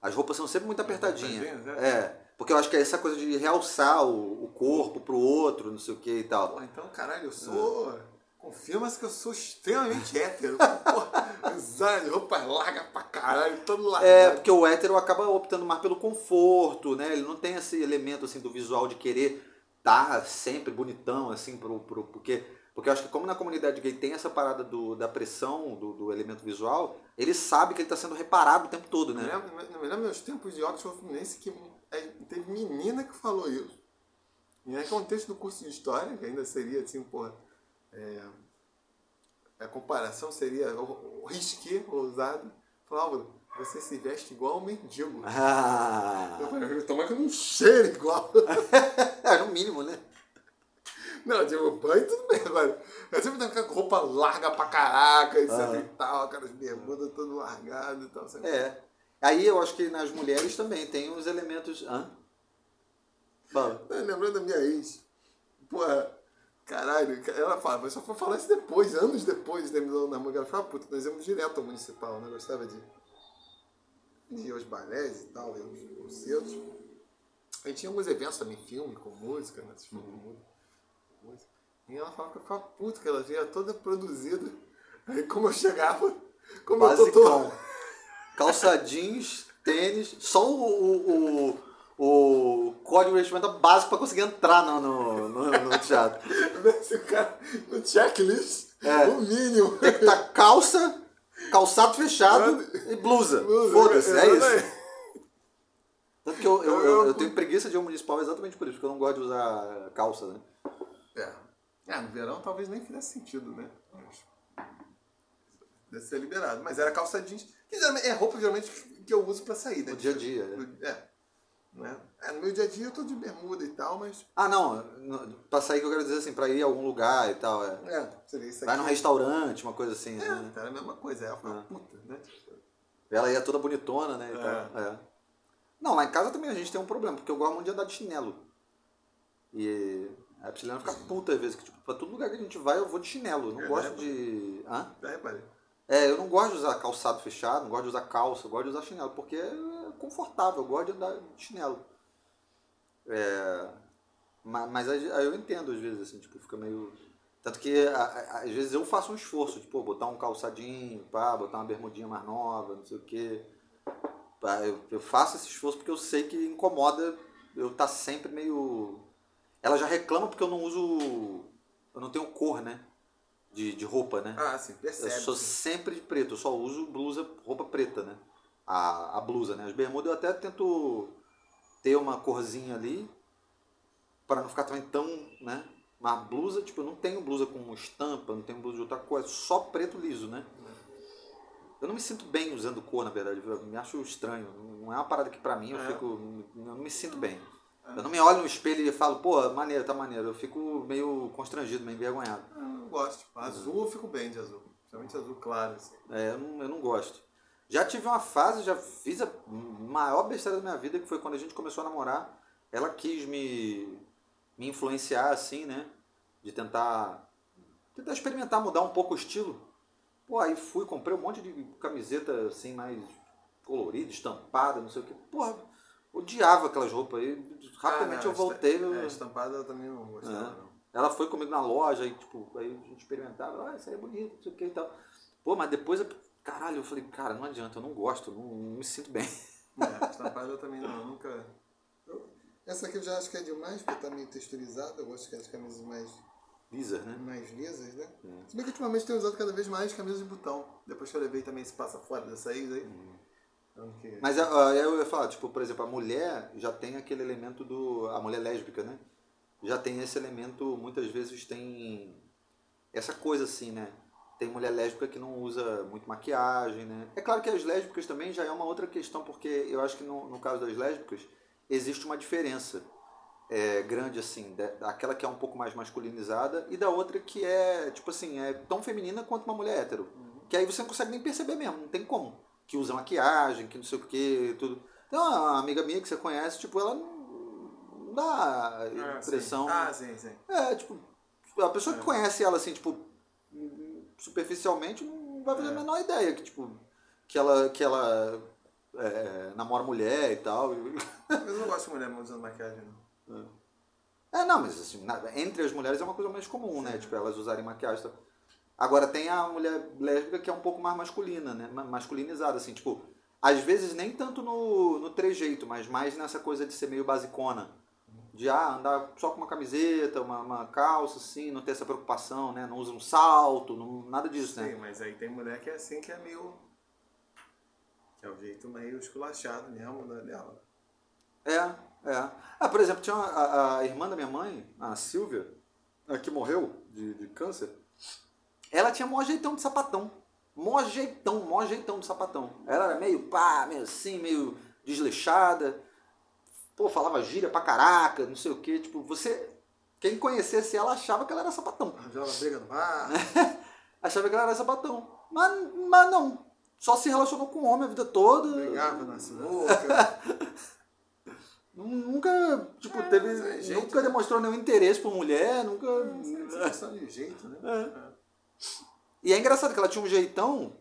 As roupas são sempre muito apertadinhas. apertadinhas, É. Porque eu acho que é essa coisa de realçar o, o corpo pro outro, não sei o que e tal. Pô, então, caralho, eu sou. Confirma-se que eu sou extremamente hétero. Porra, usando roupa larga pra caralho, todo largado. É, porque o hétero acaba optando mais pelo conforto, né? Ele não tem esse elemento assim do visual de querer estar sempre bonitão, assim, pro, pro, porque, porque eu acho que como na comunidade gay tem essa parada do, da pressão do, do elemento visual, ele sabe que ele está sendo reparado o tempo todo, né? lembro, me lembro meus tempos de Oxford Fluminense que é, teve menina que falou isso. E aí, contexto do curso de História, que ainda seria assim, porra. É, a comparação seria o, o risqué ousado. Falava, você se veste igual um mendigo. Ah, Eu falei, tomara que eu não cheiro igual. é, no mínimo, né? Não, tipo, banho tudo bem agora. Eu sempre tava com roupa larga pra caraca, etc Ah. e tal, aquelas bermudas todo largado e tal. Sabe? É. Aí eu acho que nas mulheres também tem os elementos. Hã? Tá lembrando da minha ex. Porra, caralho, ela fala, mas só foi falar isso depois, anos depois de terminar o namoro. Ela fala, puta, nós íamos direto ao municipal, né? Gostava de, de ir aos balés e tal, ir aos concertos. Aí tinha alguns eventos também, filme, com música, né? Esses filmes música. E ela falava que eu ficava puta, que ela vinha toda produzida. Aí como eu chegava, como eu tô Basicão. todo... Calça jeans, tênis, só o, o, o, o código de vestimenta básico para conseguir entrar no, no, no, no teatro. Esse cara no checklist, É. o mínimo. Tem que estar calça, calçado fechado e blusa. Blusa, Foda-se, é isso. Tanto que eu, eu, eu, eu tenho preguiça de ir ao municipal exatamente por isso, porque eu não gosto de usar calça, né? É. é, no verão talvez nem fizesse sentido, né? Mas Deve ser liberado. Mas era calça jeans. Que é roupa geralmente que eu uso pra sair, né? No dia a dia, No- É. Né? É, no meu dia a dia eu tô de bermuda e tal, mas. Ah, não, pra sair que eu quero dizer assim, pra ir a algum lugar e tal, é. É, seria isso aqui. Vai num restaurante, uma coisa assim, É, né? era a mesma coisa. Ela É. puta, né? Ela ia toda bonitona, né? É. é. Não, lá em casa também a gente tem um problema, porque eu gosto muito de andar de chinelo. E a Prisciliana fica puta às vezes, que tipo, pra todo lugar que a gente vai eu vou de chinelo. Eu não É, gosto né? de. Hã? Já reparei. É, eu não gosto de usar calçado fechado, não gosto de usar calça, eu gosto de usar chinelo, porque é confortável, eu gosto de andar de chinelo. É, ma- mas aí eu entendo às vezes, assim, tipo, fica meio. Tanto que às vezes eu faço um esforço, tipo, botar um calçadinho, pá, botar uma bermudinha mais nova, não sei o quê. Pá, eu, eu faço esse esforço porque eu sei que incomoda eu estar sempre meio. Ela já reclama porque eu não uso. Eu não tenho cor, né? De, de roupa, né? Ah, sim, percebe. Eu sou sempre de preto, eu só uso blusa, roupa preta, né? A, a blusa, né? As bermudas eu até tento ter uma corzinha ali, para não ficar também tão, né? Mas a blusa, tipo, eu não tenho blusa com estampa, não tenho blusa de outra cor, é só preto liso, né? Eu não me sinto bem usando cor, na verdade, eu me acho estranho. Não é uma parada que pra mim eu É. fico. Eu não me sinto bem. Eu não me olho no espelho e falo, pô, maneiro, tá maneiro. Eu fico meio constrangido, meio envergonhado. Ah, Eu não gosto. Azul eu fico bem de azul. Principalmente azul claro, assim. É, eu não, eu não gosto. Já tive uma fase, já fiz a maior besteira da minha vida, que foi quando a gente começou a namorar. Ela quis me, me influenciar, assim, né? De tentar, tentar experimentar, mudar um pouco o estilo. Pô, aí fui, comprei um monte de camiseta, assim, mais colorida, estampada, não sei o que. Porra, odiava aquelas roupas. E rapidamente Ah, não, eu voltei. esta- eu- É, estampada eu também não gostava, É. não. Ela foi comigo na loja, aí, tipo, aí a gente experimentava, ah, isso aí é bonito, não sei o que e tal. Pô, mas depois, eu, caralho, eu falei, cara, não adianta, eu não gosto, não, não me sinto bem. É, estampada eu também não, nunca. Essa aqui eu já acho que é demais, porque tá meio texturizada. Eu gosto que as camisas mais, Lisa, né? mais lisas, né? Se bem que ultimamente tenho usado cada vez mais camisas de botão. Depois que eu levei também esse passa fora dessa aí, aí. Então, que- Mas ah, eu ia falar, tipo, por exemplo, a mulher já tem aquele elemento do. A mulher lésbica, né? Já tem esse elemento, muitas vezes tem essa coisa assim, né? Tem mulher lésbica que não usa muito maquiagem, né? É claro que as lésbicas também já é uma outra questão, porque eu acho que no, no caso das lésbicas existe uma diferença é, grande, assim, da- daquela que é um pouco mais masculinizada e da outra que é, tipo assim, é tão feminina quanto uma mulher hétero. Que aí você não consegue nem perceber mesmo, não tem como. Que usa maquiagem, que não sei o que, tudo. Tem uma amiga minha que você conhece, tipo, ela não dá Ah, sim. impressão. Ah, sim, sim. É, tipo, a pessoa que É. conhece ela assim, tipo, superficialmente, não vai fazer a É. menor ideia que, tipo, que ela, que ela é, namora mulher e tal. Mas eu não gosto de mulher usando maquiagem, não. É, não, mas assim, entre as mulheres é uma coisa mais comum, né? Tipo, elas usarem maquiagem. e tal. Agora tem a mulher lésbica que é um pouco mais masculina, né? Ma- Masculinizada, assim, tipo, às vezes nem tanto no, no trejeito, mas mais nessa coisa de ser meio basicona. De ah, andar só com uma camiseta, uma, uma calça, assim, não ter essa preocupação, né? Não usa um salto, não, nada disso, Sim, né? mas aí tem mulher que é assim, que é meio. Que é o jeito meio esculachado mesmo né, dela. É, é. Ah, por exemplo, tinha uma- a, a irmã da minha mãe, a Silvia, que morreu de, de câncer. Ela tinha mó jeitão de sapatão. Mó jeitão, mó jeitão de sapatão. Ela era meio pá, meio assim, meio desleixada. Pô, falava gíria pra caraca, não sei o quê. Tipo, você. Quem conhecesse ela achava que ela era sapatão. Arranjava briga no bar. Achava que ela era sapatão. Mas, mas não. Só se relacionou com homem a vida toda. brigava na sinuca. Nunca, tipo, teve. mas é jeito, nunca né? demonstrou nenhum interesse por mulher, nunca. Essa questão de jeito, né? E é engraçado que ela tinha um jeitão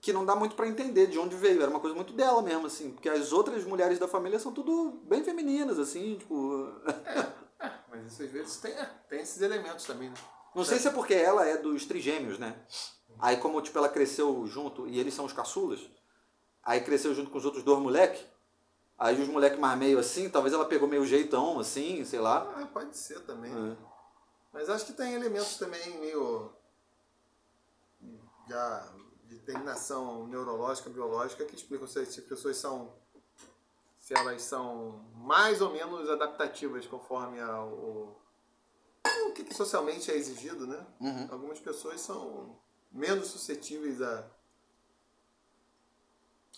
que não dá muito pra entender de onde veio. Era uma coisa muito dela mesmo, assim. Porque as outras mulheres da família são tudo bem femininas, assim, tipo. Mas isso às vezes tem, é, tem esses elementos também, né? Não sei se é porque ela é dos trigêmeos, né? Aí como, tipo, ela cresceu junto, e eles são os caçulas, aí cresceu junto com os outros dois moleques. Aí os moleques mais meio assim, talvez ela pegou meio jeitão, assim, sei lá. Ah, pode ser também. É. Mas acho que tem elementos também meio. já de terminação neurológica, biológica, que explicam se as pessoas são. se elas são mais ou menos adaptativas conforme ao. o- o que, que socialmente é exigido, né? Uhum. Algumas pessoas são menos suscetíveis a.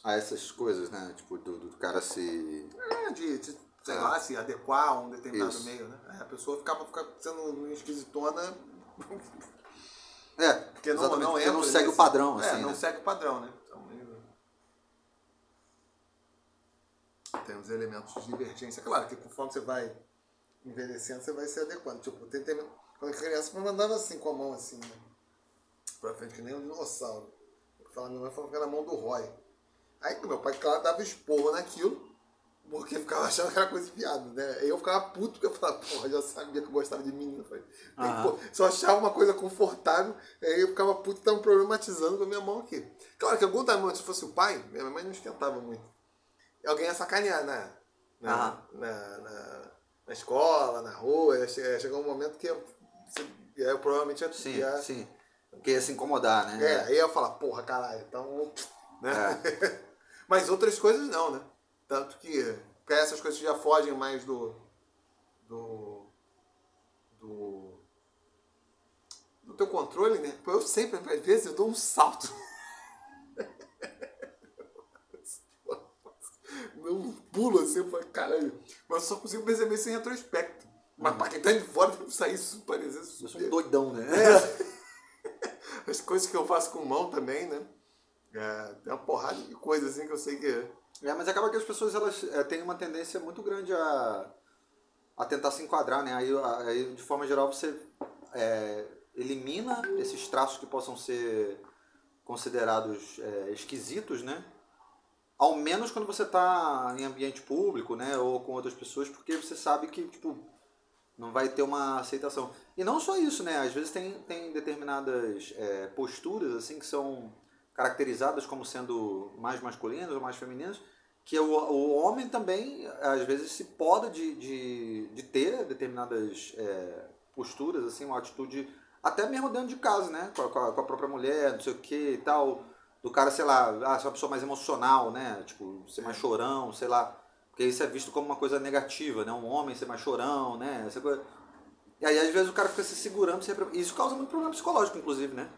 a essas coisas, né? Tipo, do, do cara se. é, de, de, sei É. lá, se adequar a um determinado Isso. meio, né? A pessoa ficava, ficava sendo esquisitona É, Porque não, não, porque não segue nesse- o padrão, É, assim. não né? segue o padrão, né? Então, meio- Tem os elementos de divergência. Claro que conforme você vai envelhecendo, você vai se adequando. Tipo, tem, tem, quando criança, eu mandava assim, com a mão assim, né? Pra frente, que nem um dinossauro. Falando, minha mãe falou que era a mão do Roy. Aí meu pai, claro, dava esporro naquilo, porque ficava achando que era coisa de viado, né? Aí eu ficava puto, porque eu falava, porra, já sabia que eu gostava de menino. Eu falei, só achava uma coisa confortável, aí eu ficava puto e tava problematizando com a minha mão aqui. Claro que algum momento, se fosse o pai, minha mãe não esquentava muito. Alguém ia sacanear na, na, Aham. na, na, na escola, na rua, ia che- ia chegar um momento que eu, eu provavelmente ia, Sim, ia, sim. Porque ia se incomodar, né? é, aí eu ia falar, porra, caralho, então. Né? É. Mas outras coisas não, né? Tanto que, que essas coisas já fogem mais do. do. do. do teu controle, né? Eu sempre, às vezes, eu dou um salto. Eu um pulo assim, eu falo, caralho. Mas eu só consigo perceber isso em retrospecto. Mas pra quem tá de fora, deve sair isso, parecer Eu sou um doidão, né? as coisas que eu faço com mão também, né? É, tem uma porrada de coisa assim que eu sei que. É, mas acaba que as pessoas elas é, têm uma tendência muito grande a, a tentar se enquadrar, né? Aí, aí de forma geral você é, elimina esses traços que possam ser considerados é, esquisitos, né? Ao menos quando você tá em ambiente público, né? Ou com outras pessoas, porque você sabe que, tipo, não vai ter uma aceitação. E não só isso, né? Às vezes tem, tem determinadas posturas, assim, que são caracterizadas como sendo mais masculinas ou mais femininas, que o, o homem também, às vezes, se poda de, de, de ter determinadas é, posturas, assim, uma atitude, até mesmo dentro de casa, né? Com a, com a- própria mulher, não sei o que e tal. Do cara, sei lá, ah, ser uma pessoa mais emocional, né? Tipo, ser mais chorão, sei lá. Porque isso é visto como uma coisa negativa, né? Um homem ser mais chorão, né? Essa coisa. E aí, às vezes, o cara fica se segurando. Se Isso causa muito problema psicológico, inclusive, né?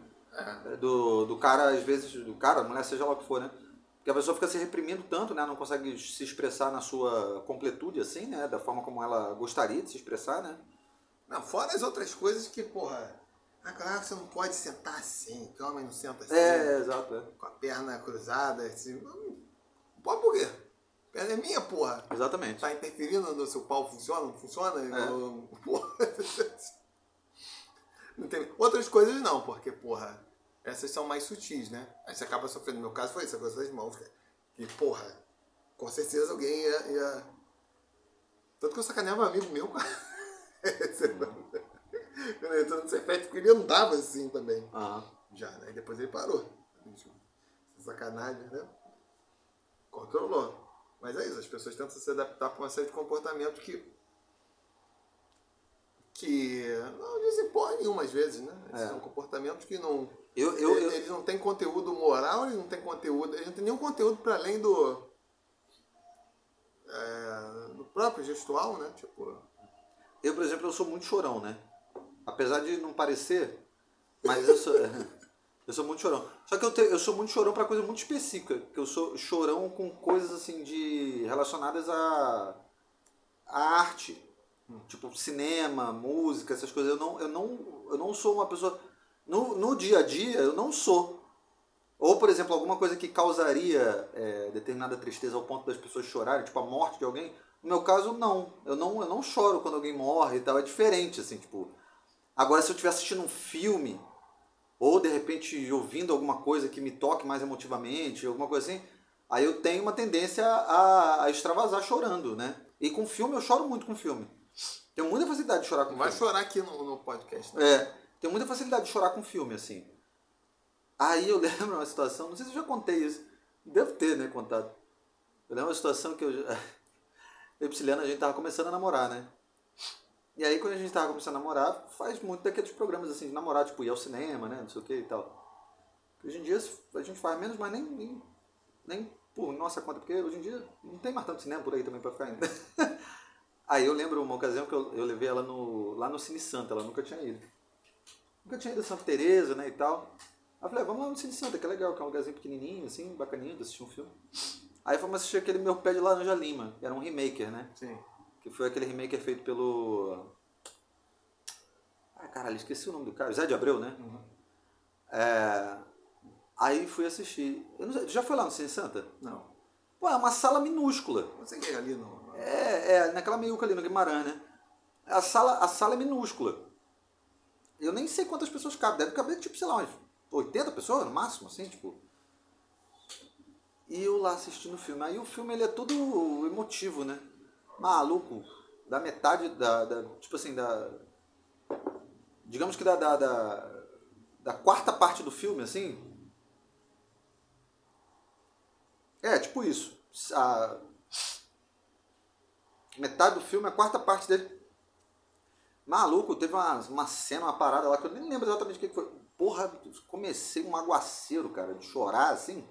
Do, do cara, às vezes, do cara, mulher, seja lá o que for, né? Porque a pessoa fica se reprimindo tanto, né? Não consegue se expressar na sua completude, assim, né? Da forma como ela gostaria de se expressar, né? Não, fora as outras coisas que, porra. Ah, claro, você não pode sentar assim, que homem não senta assim. É, exato. É. Com a perna cruzada, assim. Não pode por quê? A perna é minha, porra. Exatamente. Tá interferindo no seu pau funciona, não funciona? É. Eu- Porra. Tem... Outras coisas não, porque, porra, essas são mais sutis, né? Aí você acaba sofrendo. No meu caso foi isso, a coisa das mãos. Que, porra, com certeza alguém ia. ia... Tanto que eu sacaneava um amigo meu, Quando eu entrou no Cefete, porque ele andava assim também. Aham. Já, né? E depois ele parou. Sacanagem, né? Controlou. Mas é isso, as pessoas tentam se adaptar para uma série de comportamentos que. Que não desimpõem nenhuma às vezes, né? Esses É. São comportamentos que não. Eu, eu, eu, eles não têm conteúdo moral, eles não têm conteúdo. Eles não têm nenhum conteúdo para além do. é, do próprio gestual, né? Tipo. Eu, por exemplo, eu sou muito chorão, né? Apesar de não parecer, mas eu sou, eu sou muito chorão. Só que eu, te- eu sou muito chorão pra coisa muito específica, que eu sou chorão com coisas assim de relacionadas à, à arte, tipo cinema, música, essas coisas. Eu não, eu não, eu não sou uma pessoa no, no dia a dia, eu não sou. Ou, por exemplo, alguma coisa que causaria é, determinada tristeza ao ponto das pessoas chorarem, tipo a morte de alguém. No meu caso, não. Eu não, eu não choro quando alguém morre e tal. É diferente, assim, tipo. Agora, se eu estiver assistindo um filme, ou de repente ouvindo alguma coisa que me toque mais emotivamente, alguma coisa assim, aí eu tenho uma tendência a, a extravasar chorando, né? E com filme, eu choro muito com filme. Tenho muita facilidade de chorar com vai filme. chorar aqui no, no podcast, né? É, tenho muita facilidade de chorar com filme, assim. Aí eu lembro uma situação, não sei se eu já contei isso, devo ter, né, contado. Eu lembro uma situação que eu, eu e Prisciliana, a gente tava começando a namorar, né? E aí quando a gente tava começando a namorar, faz muito daqueles programas assim, de namorar, tipo, ir ao cinema, né, não sei o que e tal. Hoje em dia a gente faz menos, mas nem, nem, nem por nossa conta, porque hoje em dia não tem mais tanto cinema por aí também pra ficar indo. Aí eu lembro uma ocasião que eu, eu levei ela no, lá no Cine Santa, ela nunca tinha ido. Nunca tinha ido a Santa Teresa, né, e tal. Aí eu falei, ah, vamos lá no Cine Santa, que é legal, que é um lugarzinho pequenininho, assim, bacaninho de assistir um filme. Aí fomos assistir aquele Meu Pé de Laranja Lima, que era um remaker, né? Sim. Que foi aquele remaker feito pelo... Ah, caralho, esqueci o nome do cara. Zé de Abreu, né? É... Aí fui assistir. Não já foi lá no Cine Santa? Não. Pô, é uma sala minúscula. Você que é ali no. É, é, naquela meiuca ali no Guimarães, né? A sala, a sala é minúscula. Eu nem sei quantas pessoas cabem. Deve caber, tipo, sei lá, umas 80 pessoas no máximo, assim, tipo. E eu lá assistindo o filme. Aí o filme, ele é todo emotivo, né? Maluco. Da metade da, da tipo assim, da... Digamos que da, da, da, da quarta parte do filme, assim... É, tipo isso. A, metade do filme, a quarta parte dele. Maluco, teve uma, uma cena, uma parada lá que eu nem lembro exatamente o que foi. Porra, comecei um aguaceiro, cara, de chorar assim.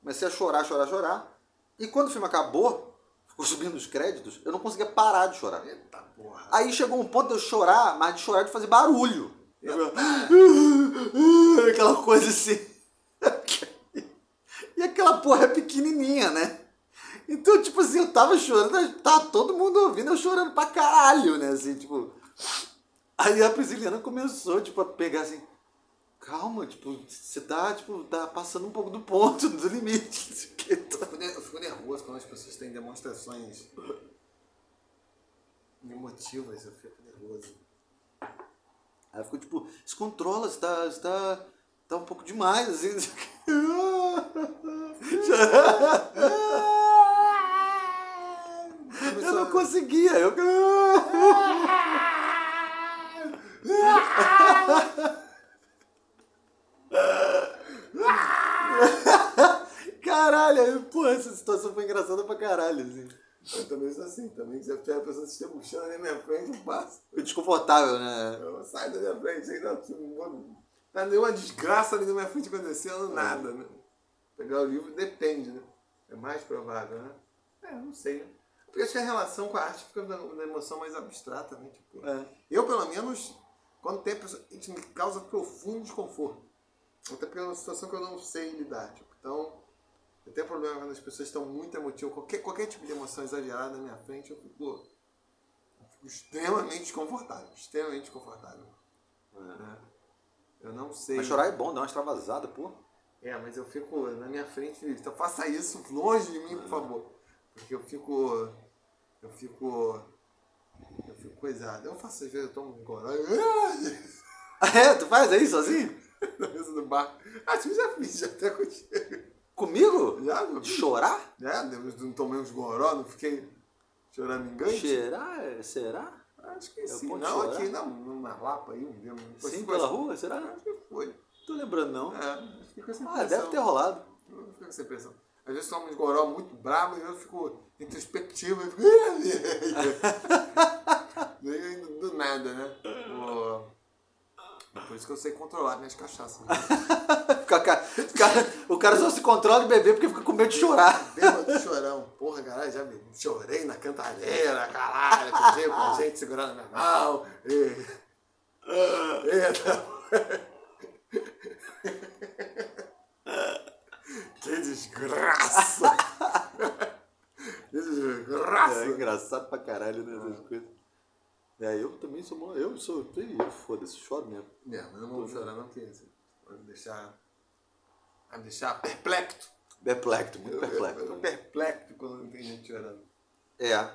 Comecei a chorar, chorar, chorar. E quando o filme acabou, ficou subindo os créditos, eu não conseguia parar de chorar. Eita porra. Aí chegou um ponto de eu chorar, mas de chorar de fazer barulho. Aquela coisa assim. E aquela porra é pequenininha, né? Então, tipo assim, eu tava chorando, tava todo mundo ouvindo, eu chorando pra caralho, né? Assim, tipo. Aí a Prisciliana começou, tipo, a pegar assim. Calma, tipo, você tá, tipo, tá passando um pouco do ponto, do limite. Eu fico, ne- eu fico nervoso quando as pessoas têm demonstrações emotivas, eu fico nervoso. Aí ficou tipo, se controla, você tá, você tá, tá um pouco demais, assim. Eu conseguia. Eu... Caralho, porra, essa situação foi engraçada pra caralho, assim. Eu também sou assim, também. Se a pessoa se puxando na minha frente, eu passo. Foi desconfortável, né? Eu saio da minha frente, aí não, não vou- tá nenhuma desgraça ali na minha frente acontecendo, nada, né? Pegar o livro depende, né? É mais provável, né? É, não sei, né? Porque acho que a relação com a arte fica na, na emoção mais abstrata, né? Tipo, É. Eu, pelo menos, quando tem a pessoa, isso me causa profundo desconforto. Até porque é uma situação que eu não sei lidar. Tipo, então, eu tenho problema quando as pessoas estão muito emotivas. Qualquer, qualquer tipo de emoção exagerada na minha frente, eu fico, eu fico extremamente desconfortável. Extremamente desconfortável. né? Eu não sei. Mas chorar é bom, dá uma extravasada, pô. É, mas eu fico na minha frente, então faça isso longe de mim, por favor. Porque eu fico. Eu fico. Eu fico coisado. Eu faço às vezes, eu tomo um goró. É, tu faz aí sozinho? Na mesa do bar. Acho que já fiz, até contigo. Comigo? Já, De chorar? É, não tomei uns goró, não fiquei choramingante? Cheirar? Será? Acho que Eu sim. Não, chorar? aqui não, numa lapa aí, um dedo. Sim, pela rua? Será? Acho que foi. Tô lembrando, não. É, acho que com essa Ah, deve ter rolado. Eu fico com essa impressão. Às vezes tomo uns goró muito bravo e eu fico introspectivo e fico. Do, nada, né? Por isso que eu sei controlar minhas cachaças. Né? O cara só se controla de beber porque fica com medo de chorar. Bêbado chorão. Porra, caralho, já me chorei na cantareira, caralho. Com a gente segurando minha mão. E... Eita. Que desgraça! Desgraça! É engraçado pra caralho, né? Essas coisas. É, eu também sou. Eu sou. Eu foda-se, choro mesmo. É, mas não vou chorar não, porque vai me deixar. Vai me deixar perplexo. Perplexo, muito Eu tô perplexo. perplexo quando não tem gente chorando. É.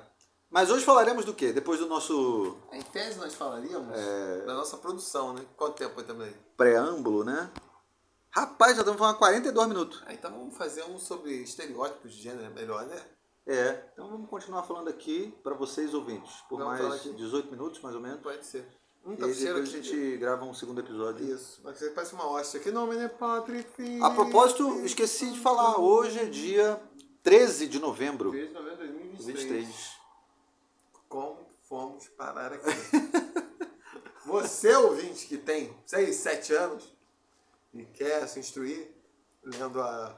Mas hoje falaremos do quê? Depois do nosso Em tese nós falaríamos É. da nossa produção, né? Quanto tempo também? preâmbulo, né? Rapaz, já estamos falando há 42 minutos. Ah, então vamos fazer um sobre estereótipos de gênero, é melhor, né? É. Então vamos continuar falando aqui para vocês ouvintes. Por Vamos mais aqui. 18 minutos, mais ou menos. Pode ser. Hum, E depois a gente grava um segundo episódio. Isso, mas você parece uma hóstia. Que nome, né, Patrick? A propósito, esqueci de falar, hoje é dia 13 de novembro de 3 de novembro de 2023. 2023. Como fomos parar aqui? Você, ouvinte, que tem 6, 7 anos e quer se instruir lendo a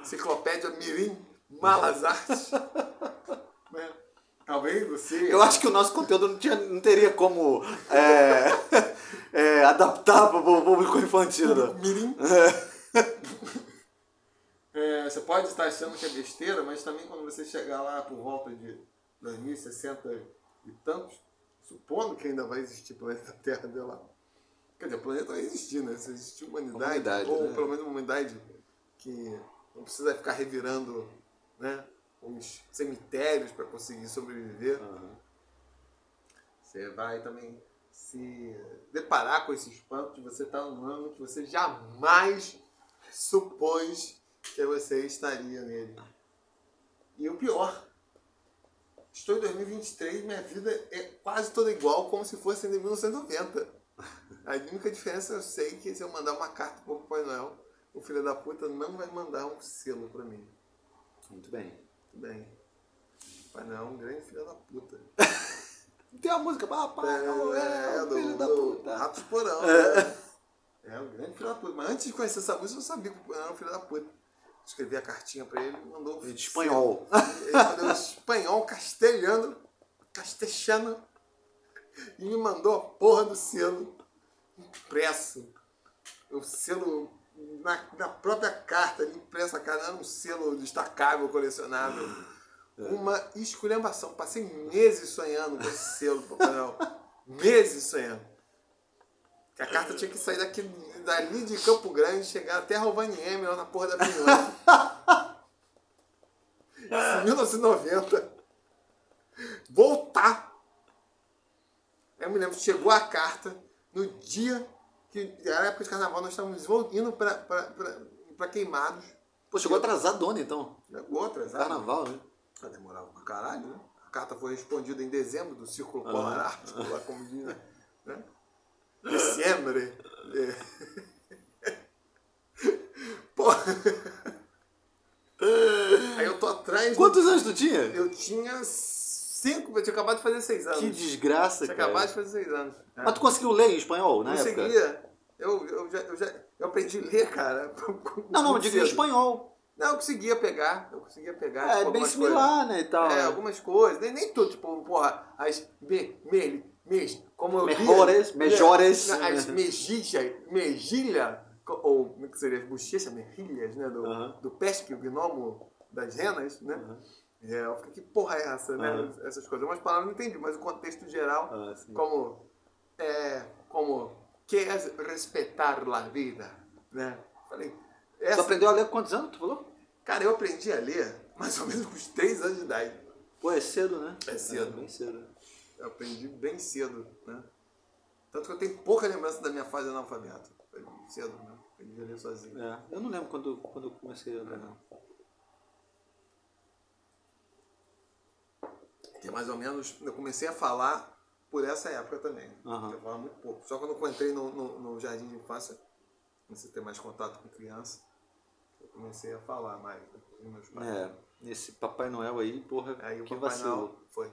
enciclopédia Mirim Malas Artes, né? talvez você... Eu acho que o nosso conteúdo não, tinha, não teria como é, é, adaptar para o público infantil. né? Mirim. É, você pode estar achando que é besteira, mas também quando você chegar lá por volta de 2060 e tantos, supondo que ainda vai existir planeta Terra de lá. Quer dizer, o planeta vai existir, né? Se existir humanidade, Humanidade, ou né? pelo menos uma humanidade que não precisa ficar revirando né, os cemitérios para conseguir sobreviver. Você vai também se deparar com esse espanto de você estar num ano que você jamais supôs que você estaria nele. E o pior, estou em 2023 minha vida é quase toda igual como se fosse em 1990. A única diferença eu sei que se eu mandar uma carta pro Papai Noel, o filho da puta não vai mandar um selo pra mim. Muito bem. Tudo bem. Papai Noel é um grande filho da puta. Tem a música, papai, Noel, É, do, filho da do puta. Ratos Porão. né? É, um grande filho da puta. Mas antes de conhecer essa música, eu sabia que o Papai Noel era um filho da puta. Escrevi a cartinha pra ele e mandou. De espanhol. Ele mandou espanhol, castelhano, castechano. E me mandou a porra do selo impresso. O selo na, na própria carta, ali, impressa a cara, era um selo destacável, colecionável. Uma esculhambação. Passei meses sonhando com esse selo do Papai. Meses sonhando. Que a carta tinha que sair daqui, dali de Campo Grande, chegar até Rovaniemi, lá na porra da Finlândia. Isso em 1990. Voltar. Eu me lembro, chegou a carta no dia que, na época de carnaval, nós estávamos indo para queimados. Pô, chegou atrasadona então. Outras, Carnaval, né? Vai demorar pra caralho, né? A carta foi respondida em dezembro do Círculo Polar Ártico, lá como diz, né? Dezembro. É. Pô. Aí eu tô atrás. Quantos anos tu tinha? Eu tinha cinco, eu tinha acabado de fazer seis anos. Que desgraça, Tinha cara. acabado de fazer seis anos. Mas tu conseguiu ler em espanhol época? Conseguia. Eu, eu, já, eu, já, eu aprendi a ler, cara. Não, não, digo espanhol. Não, eu conseguia pegar. Eu conseguia pegar. É, tipo, bem similar, né, e tal. É, né? algumas coisas. Nem, nem tudo, tipo, porra, as me, me, mes, como eu Mejores, lia, mejores. né, As mejilhas, mejilha, ou como é que seria? As bochechas, mejilhas, né? Do, Aham. do pesque, o gnomo das renas, né? É, eu fiquei, que porra é essa, né? Aham. Essas coisas. Umas palavras eu não entendi, mas o contexto geral, Ah, como, é, como, queres respeitar a vida, né? Falei, Tu essa, aprendeu a ler quantos anos, tu falou? cara, eu aprendi a ler mais ou menos com uns 3 anos de idade. Pô, é cedo, né? É cedo. bem cedo. Eu aprendi bem cedo, né? Tanto que eu tenho pouca lembrança da minha fase analfabeta. Foi cedo, né? Aprendi a ler sozinho. É, eu não lembro quando, quando eu comecei a ler, não. Mais ou menos, eu comecei a falar por essa época também. Aham. Eu falava muito pouco. Só quando eu entrei no, no, no jardim de infância, comecei a ter mais contato com criança, eu comecei a falar mais com meus pais. É, esse Papai Noel aí, porra, Aí o que Papai vacilo. Noel foi.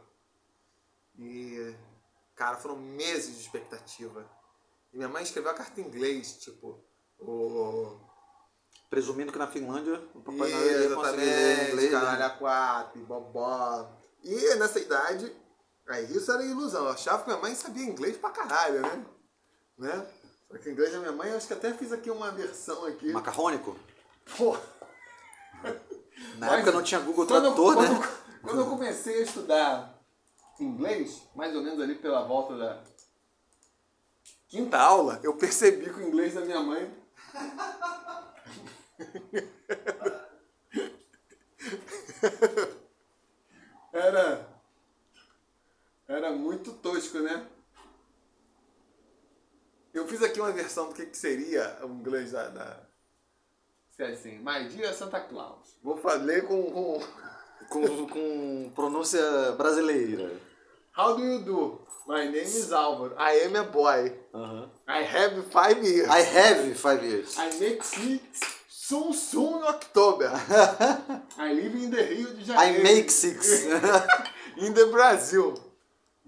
E, cara, foram meses de expectativa. E minha mãe escreveu a carta em inglês, tipo, o... Presumindo que na Finlândia o Papai Noel ia conseguir ler inglês. caralho, né? a quatro, bobó. E nessa idade, aí isso era ilusão. Eu achava que minha mãe sabia inglês pra caralho, né? né? Só que o inglês da minha mãe, eu acho que até fiz aqui uma versão aqui. Macarrônico? Pô, Na Mas época não tinha Google quando, Tradutor, quando, né? quando eu comecei a estudar inglês, mais ou menos ali pela volta da quinta aula, eu percebi que o inglês da minha mãe era era muito tosco, né? Eu fiz aqui uma versão do que, que seria o inglês da, da se é assim, My dear Santa Claus. Vou fazer com, com Com, com pronúncia brasileira. How do you do? My name is Álvaro. I am a boy. Aham. I have five years. I have five years. I make six soon soon in October. I live in the Rio de I Janeiro. make six. in the Brazil.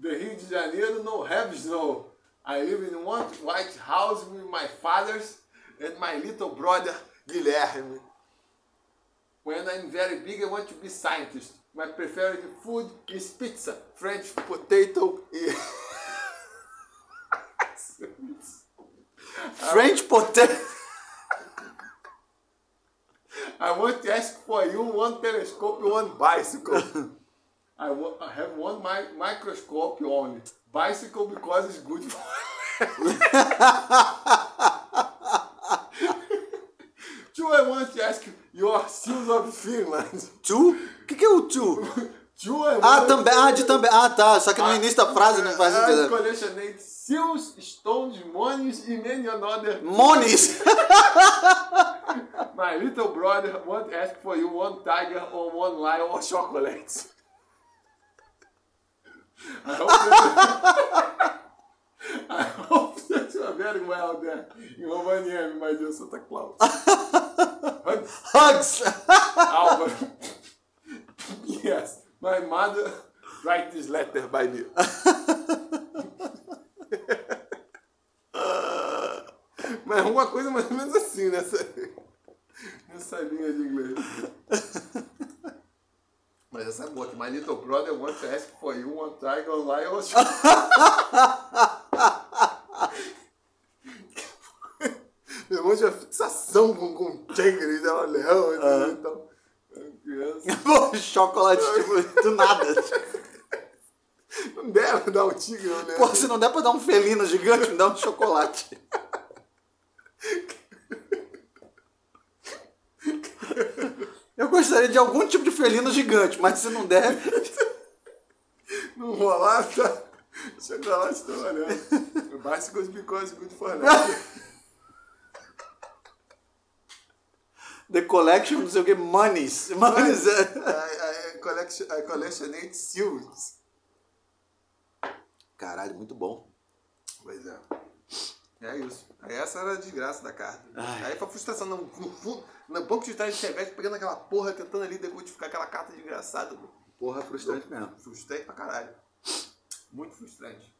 The Rio de Janeiro no have snow. I live in one white house with my fathers and my little brother Guilherme. When I'm very big, I want to be scientist. My preferred food is pizza, French potato e... French potato. I want to ask for you one telescope, one bicycle. I, wa- I have one mi- microscope only. Bicycle because it's good for. Two, I want to ask your seals of Finland. Two? O que, que é o two? I Ah, também. Ah, de também. Ah, tá. Só que no início da frase não faz I sentido. collectionate seals, stones, monies, e many another. Monies. My little brother want to ask for you one tiger or one lion or chocolate. I hope that, I hope that you are very well there in Rovaniemi, my dear Santa Claus. Hugs, Hugs. Álvaro. yes, my mother write this letter by me. Mas uma coisa mais ou menos assim nessa, nessa linha de inglês. Mas essa é boa, que My Little Brother wants to ask for you one tiger online or Meu irmão tinha fixação com, com tigre, leão, entendeu? então. Criança. Chocolate, tipo, do nada. Não deve dar um tigre, leão. Pô, se não der pra dar um felino gigante, me dá um chocolate. Eu gostaria de algum tipo de felino gigante, mas se não der. Não rolar, tá? Chocolate tá olhando. Bicycles because good for nothing. The Collection, não sei o que, Monies. Monies é... I, I, collection, I collectionate seals. Caralho, muito bom. Pois é. É isso. Essa era a desgraça da carta. Ai. Aí foi a frustração. No, no, no banco de trás de Chevette, pegando aquela porra, tentando ali decodificar aquela carta desgraçada. Porra, frustrante mesmo. Frustrante pra caralho. Muito frustrante.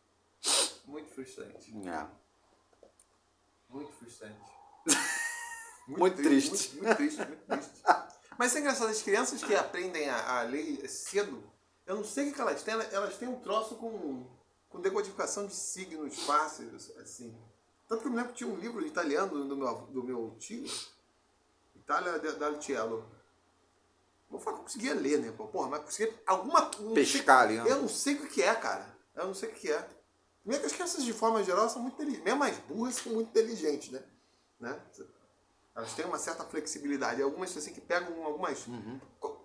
Muito frustrante. É. Muito frustrante. Muito tri- triste. Muito, muito triste, muito triste. Mas é engraçado, as crianças que aprendem a, a ler cedo, eu não sei o que elas têm, elas- têm um troço com, com decodificação de signos fáceis, assim. Tanto que eu me lembro que tinha um livro italiano do meu, do meu tio, Itália da Cielo. Vou falar que eu conseguia ler, né? Porra, mas conseguia alguma... Pescar ali, ó. Eu não sei o que é, cara. Eu não sei o que é. Primeiro que as crianças, de forma geral, são muito inteligentes. Mesmo as burras são muito inteligentes, né? né? Elas têm uma certa flexibilidade. Algumas, assim, que pegam algumas... co-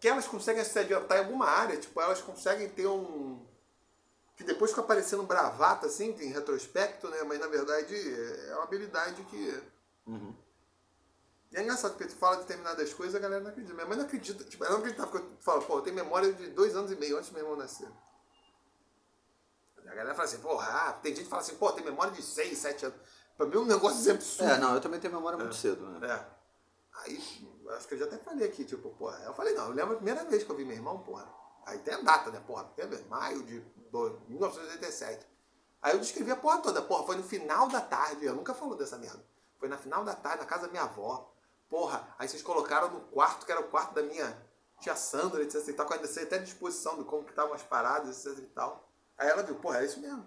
Que elas conseguem se adiantar em alguma área. Tipo, elas conseguem ter um... Que depois fica parecendo bravata, assim, em retrospecto, né? Mas, na verdade, é uma habilidade que... E é engraçado, porque tu fala determinadas coisas, a galera não acredita. Minha mãe não acredita. Tipo, ela não acreditava, porque eu falo, pô, eu tenho memória de dois anos e meio antes do meu irmão nascer. A galera fala assim, porra, ah, tem gente que fala assim, pô, tem memória de 6, 7 anos. Pra mim é um negócio absurdo. É, não, eu também tenho memória muito cedo, né? É. Aí, acho que eu já até falei aqui, tipo, porra. Eu falei, não, eu lembro a primeira vez que eu vi meu irmão, porra. Aí tem a data, né, porra? Tem maio de do- 1987. Aí eu descrevi a porra toda, porra, foi no final da tarde, eu nunca falou dessa merda. Foi na final da tarde, na casa da minha avó. Porra, aí vocês colocaram no quarto, que era o quarto da minha tia Sandra, etc e tal, com até até disposição de como que estavam as paradas, etc e tal. Aí ela viu, porra, é isso mesmo.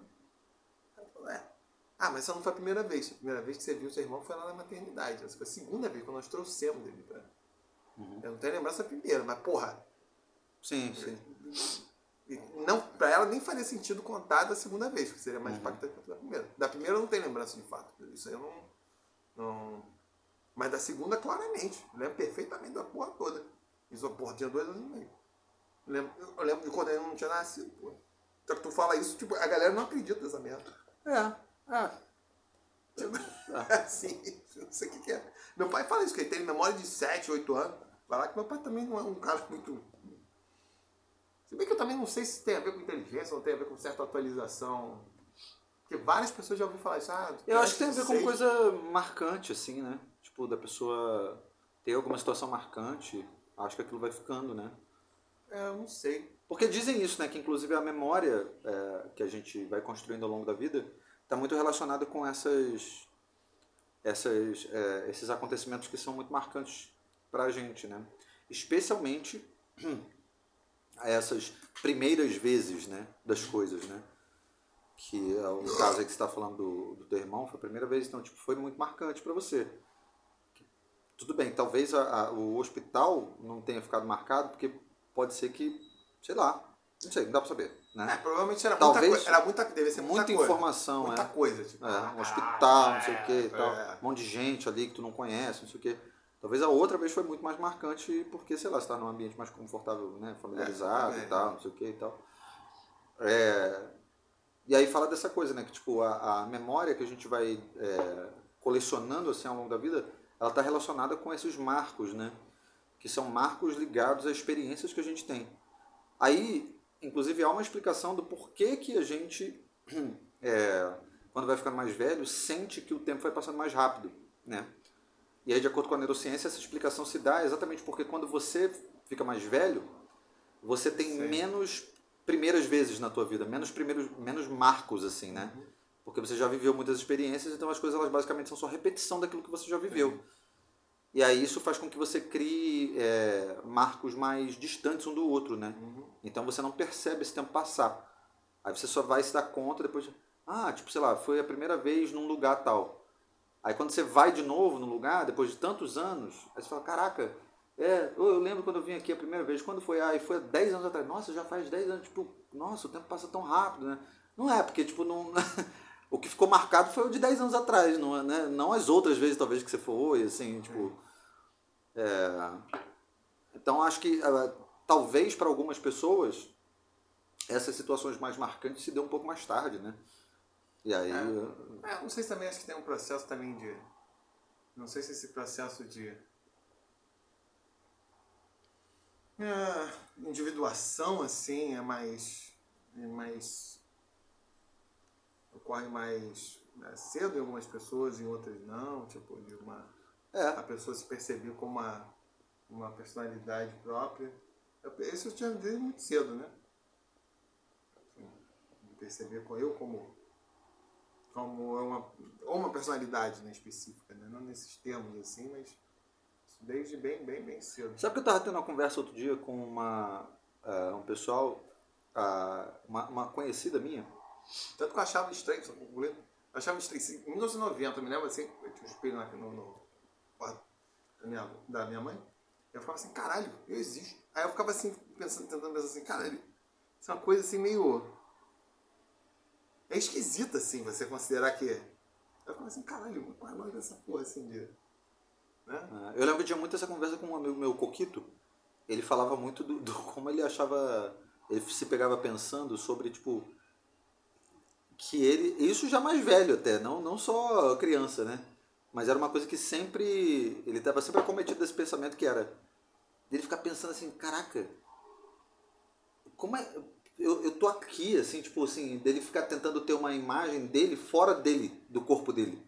Ela falou, é. Ah, mas essa não foi a primeira vez. A primeira vez que você viu seu irmão foi lá na maternidade. Essa foi a segunda vez, quando nós trouxemos ele pra. Eu não tenho lembrança da primeira, mas porra. Sim, sim. e Não, pra ela nem faria sentido contar da segunda vez, que seria Uhum. mais impactante que a da primeira. Da primeira eu não tenho lembrança de fato. Isso aí eu não. não... Mas da segunda, claramente. Eu lembro perfeitamente da porra toda. Isso, porra, tinha dois anos e meio. Eu lembro, eu lembro de quando ele não tinha nascido, porra. Então tu fala isso, tipo, a galera não acredita nessa merda. É, é. Assim, não sei o que, que é. Meu pai fala isso, que ele tem memória de 7, 8 anos. Vai lá que meu pai também não é um cara muito. Se bem que eu também não sei se tem a ver com inteligência ou tem a ver com certa atualização. Porque várias pessoas já ouviram falar isso. Ah, Eu acho que tem a ver com seis- coisa marcante, assim, né? Tipo, da pessoa ter alguma situação marcante, acho que aquilo vai ficando, né? É, eu não sei. Porque dizem isso, né? Que inclusive a memória é, que a gente vai construindo ao longo da vida está muito relacionada com essas, essas, é, esses acontecimentos que são muito marcantes para a gente, né? Especialmente essas primeiras vezes, né? Das coisas, né? Que é o caso aí que você está falando do, do teu irmão, foi a primeira vez, então tipo, foi muito marcante para você. Tudo bem, talvez a- a- o hospital não tenha ficado marcado, porque pode ser que, sei lá, não sei, não dá pra saber, É, né? provavelmente era Talvez muita coisa. Era muita, deve ser muita, Muita coisa. informação, Muita é. coisa, tipo. É, ah, um hospital, não sei o é, que tal, é. um monte de gente ali que tu não conhece, não sei o que. Talvez a outra vez foi muito mais marcante porque, sei lá, você tá num ambiente mais confortável, né, familiarizado É, e tal, não sei o que e tal. É, e aí fala dessa coisa, né, que tipo, a, a memória que a gente vai é, colecionando assim ao longo da vida, ela está relacionada com esses marcos, né, que são marcos ligados a experiências que a gente tem. Aí, inclusive, há uma explicação do porquê que a gente, é, quando vai ficando mais velho, sente que o tempo vai passando mais rápido, né? E aí, de acordo com a neurociência, essa explicação se dá exatamente porque quando você fica mais velho, você tem Sim. menos primeiras vezes na tua vida, menos primeiros, menos marcos, assim, né? Porque você já viveu muitas experiências, então as coisas elas basicamente são só repetição daquilo que você já viveu. E aí isso faz com que você crie é, marcos mais distantes um do outro, né? Então você não percebe esse tempo passar. Aí você só vai se dar conta depois. de- Ah, tipo, sei lá, foi a primeira vez num lugar tal. Aí quando você vai de novo no lugar, depois de tantos anos, aí você fala, caraca, é, eu eu lembro quando eu vim aqui a primeira vez, quando foi? Ah, e foi há 10 anos atrás. Nossa, já faz 10 anos, tipo, nossa, o tempo passa tão rápido, né? Não é, porque, tipo, não... o que ficou marcado foi o de 10 anos atrás, não, é, né? não as outras vezes, talvez, que você foi, assim, tipo... é, Então, acho que, ah, talvez, para algumas pessoas, essas situações mais marcantes se dão um pouco mais tarde, né? E aí... É, não sei se também acho que tem um processo também de. Não sei se esse processo de é, individuação, assim, é mais. É mais. Ocorre mais né, cedo em algumas pessoas, em outras não. Tipo, de uma. É. A pessoa se perceber como uma, uma personalidade própria. Isso eu tinha desde muito cedo, né? Assim, me perceber com eu como. como uma, ou uma personalidade né, específica, né? Não nesses termos assim, mas desde bem, bem, bem cedo. Sabe que eu tava tendo uma conversa outro dia com uma, ah, um pessoal, ah, uma, uma conhecida minha. Tanto que eu achava estranho, concluindo, eu achava estranho. assim, Em 1990, eu me lembro assim, eu tinha um espelho na- no, no da minha, da minha mãe. Eu ficava assim, caralho, eu existo. Aí eu ficava assim, pensando, tentando pensar assim, caralho, isso é uma coisa assim meio. É esquisita assim, você considerar que. Eu ficava assim, caralho, qual é a lógica dessa porra assim de. Né? Ah, eu lembro que tinha muito essa conversa com um amigo meu, Coquito. Ele falava muito do, do como ele achava. Ele se pegava pensando sobre, tipo. Que ele. Isso já mais velho até, não, não só criança, né? Mas era uma coisa que sempre. Ele estava sempre acometido desse pensamento que era. Ele ficar pensando assim, caraca. Como é. Eu, eu tô aqui, assim, tipo assim, dele ficar tentando ter uma imagem dele fora dele, do corpo dele.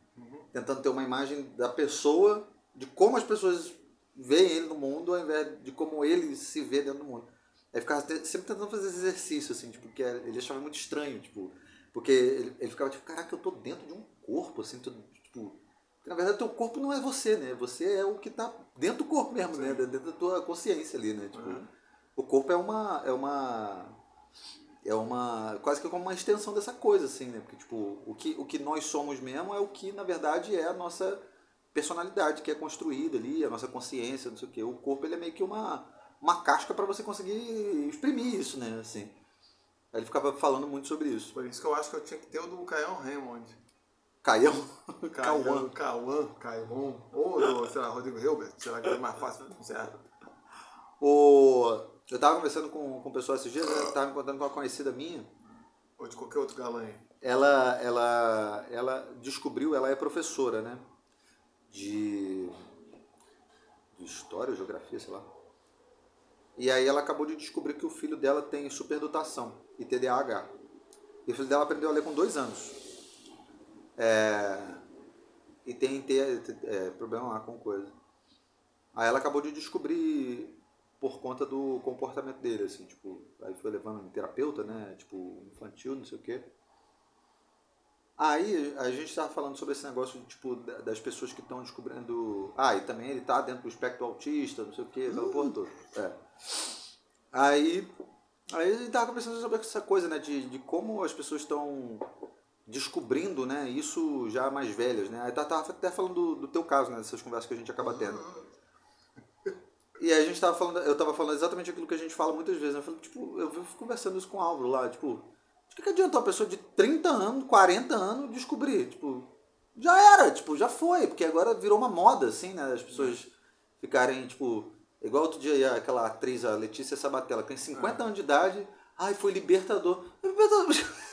Tentando ter uma imagem da pessoa, de como as pessoas veem ele no mundo, ao invés de como ele se vê dentro do mundo. Aí ficava sempre tentando fazer esse exercício, assim, tipo, que era- ele achava muito estranho, tipo, porque ele, ele ficava tipo, caraca, eu tô dentro de um corpo, assim, tudo, tipo. Na verdade, teu corpo não é você, né? Você é o que tá dentro do corpo mesmo, né? Dentro da tua consciência ali, né? Tipo, o corpo é uma. É uma. É uma. quase que como uma extensão dessa coisa, assim, né? Porque, tipo, o que, o que nós somos mesmo é o que, na verdade, é a nossa personalidade que é construída ali, a nossa consciência, não sei o quê. O corpo, ele é meio que uma, uma casca para você conseguir exprimir isso, né? Assim. Ele ficava falando muito sobre isso. Por isso que eu acho que eu tinha que ter o do Caião Raymond. Caião. Cauã, Cauã, Caion, ou do, sei lá, Rodrigo Hilbert, será que é mais fácil pronunciar? O... Eu tava conversando com, com pessoas esses dias, eu tava me contando com uma conhecida minha. Ou de qualquer outro galã aí. ela, ela, ela descobriu, ela é professora, né? De, de história, geografia, sei lá. E aí ela acabou de descobrir que o filho dela tem superdotação e TDAH. E o filho dela aprendeu a ler com dois anos. É, e tem ter, é, problema lá com coisa. Aí ela acabou de descobrir por conta do comportamento dele, assim, tipo, aí foi levando um terapeuta, né, tipo, infantil, não sei o quê. Aí a gente estava falando sobre esse negócio tipo, da- das pessoas que estão descobrindo. Ah, e também ele tá dentro do espectro autista, não sei o quê, aquela porra toda. É. Aí, aí a gente tava conversando sobre essa coisa, né? De, de como as pessoas estão descobrindo, né? Isso já mais velhas, né? Aí tava, tava até falando do, do teu caso, né? Dessas conversas que a gente acaba tendo. E aí a gente tava falando, eu tava falando exatamente aquilo que a gente fala muitas vezes. né? Eu falei, tipo, eu vivo conversando isso com o Álvaro lá, tipo, de que, que adianta uma pessoa de 30 anos, 40 anos descobrir? Tipo, já era, tipo, já foi, porque agora virou uma moda, assim, né? As pessoas ficarem, tipo, igual outro dia aquela atriz, a Letícia Sabatella, que tem 50 anos de idade, ai, foi libertador. Libertador.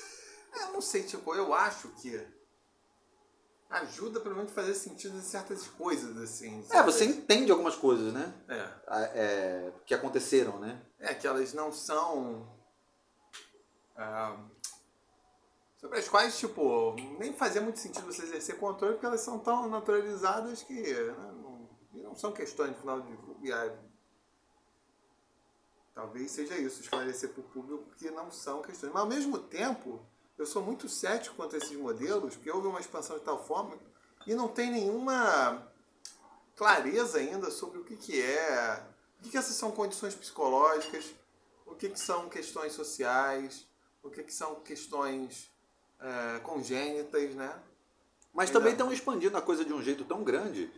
Eu não sei, tipo, eu acho que ajuda pelo menos a fazer sentido em certas coisas, assim. É, você entende algumas coisas, né? É. É, que aconteceram, né? É, que elas não são. ah, sobre as quais, tipo, nem fazia muito sentido você exercer controle, porque elas são tão naturalizadas que né, e não são questões, no final de. talvez seja isso, esclarecer para o público que não são questões. Mas ao mesmo tempo, eu sou muito cético quanto a esses modelos, porque houve uma expansão de tal forma e não tem nenhuma clareza ainda sobre o que, que é, o que, que essas são condições psicológicas, o que, que são questões sociais, o que, que são questões é, congênitas, né? Mas Exato. também estão expandindo a coisa de um jeito tão grande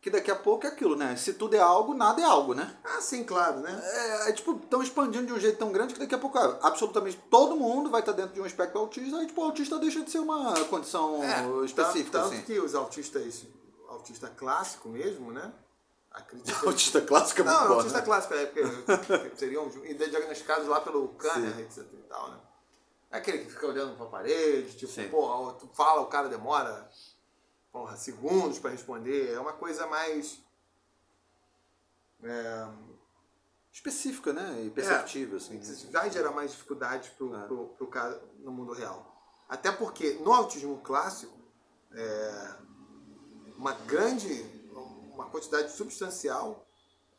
que daqui a pouco é aquilo, né? Se tudo é algo, nada é algo, né? Ah, sim, claro, né? É, é, tipo, estão expandindo de um jeito tão grande que daqui a pouco ah, absolutamente todo mundo vai estar dentro de um espectro autista e tipo, o autista deixa de ser uma condição É, específica, tanto, tanto assim. que os autistas, autista clássico mesmo, né? A crítica Autista clássico é muito Não, bom, autista né? clássico, é porque seriam diagnosticados lá pelo Kanner, etc e tal, né? É aquele que fica olhando pra parede, tipo, Sim. porra, tu fala, o cara demora, porra, segundos pra responder. É uma coisa mais. é, específica, né? E perceptível, assim. vai gerar mais dificuldades pro, É. pro, pro cara no mundo real. Até porque no autismo clássico, é, uma grande, uma quantidade substancial,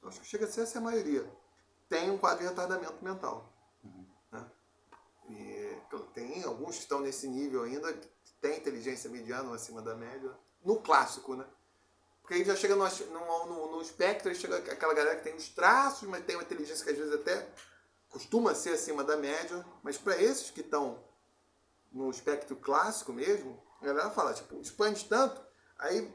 acho que chega a ser essa a maioria, tem um quadro de retardamento mental. né? E tem alguns que estão nesse nível ainda, tem inteligência mediana ou acima da média, no clássico, né? Porque aí já chega no, no, no, no espectro, aí chega aquela galera que tem os traços, mas tem uma inteligência que às vezes até costuma ser acima da média, mas para esses que estão no espectro clássico mesmo, a galera fala, tipo, expande tanto, aí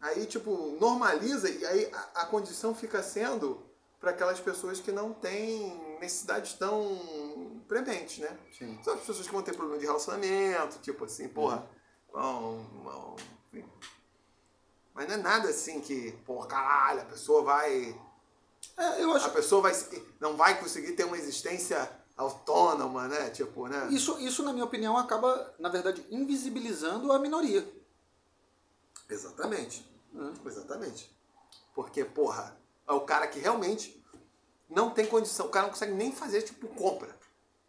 aí tipo normaliza e aí a, a condição fica sendo para aquelas pessoas que não têm necessidades tão prementes, né? Sim. São as pessoas que vão ter problema de relacionamento, tipo assim, porra, vão, vão, enfim. Mas não é nada assim que, porra, caralho, a pessoa vai É, eu a acho pessoa vai, não vai conseguir ter uma existência autônoma, né? Tipo, né? isso, isso, na minha opinião, acaba, na verdade, invisibilizando a minoria. Exatamente. Hum. Exatamente. Porque, porra, é o cara que realmente não tem condição. O cara não consegue nem fazer, tipo, compra.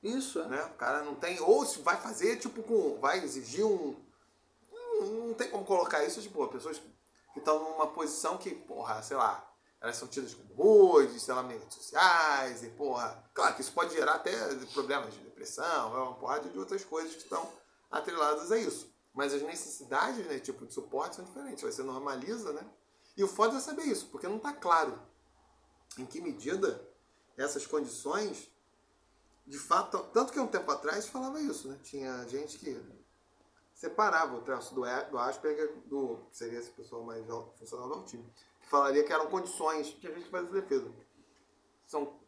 Isso, é. Né? O cara não tem. Ou se vai fazer, tipo, com. Vai exigir um. Não, não tem como colocar isso, tipo, pessoas que estão numa posição que, porra, sei lá, elas são tidas como rudes, sei lá, meio sociais, e porra. Claro que isso pode gerar até problemas de depressão, é uma porrada de outras coisas que estão atreladas a isso. Mas as necessidades, né, tipo, de suporte são diferentes. Você normaliza, né? E o foda é saber isso, porque não está claro em que medida essas condições, de fato, tanto que um tempo atrás falava isso, né? Tinha gente que separava o traço do, do Asperger do que seria esse pessoal mais funcional do autismo, que falaria que eram condições que a gente faz a defesa. São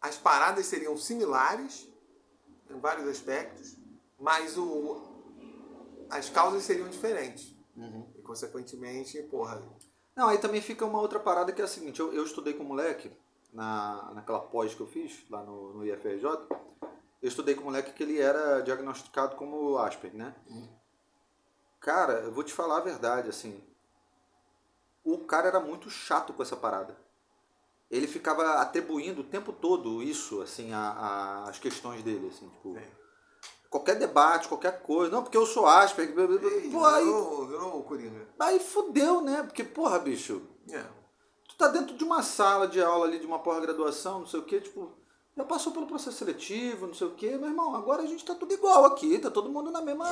as paradas seriam similares em vários aspectos, mas o as causas seriam diferentes. E consequentemente, porra, Não, aí também fica uma outra parada que é a seguinte, eu, eu estudei com moleque, na, naquela pós que eu fiz, lá no, no IFRJ, eu estudei com moleque que ele era diagnosticado como Asperger, né? Cara, eu vou te falar a verdade, assim, o cara era muito chato com essa parada. Ele ficava atribuindo o tempo todo isso, assim, a, a- as questões dele, assim, tipo... Qualquer debate, qualquer coisa, não, porque eu sou Asperger, pô, aí, virou, virou Coringa. aí fudeu, né? Porque, porra, bicho, É. tá dentro de uma sala de aula ali, de uma pós-graduação, não sei o que, tipo, já passou pelo processo seletivo, não sei o que, meu irmão, agora a gente tá tudo igual aqui, tá todo mundo na mesma.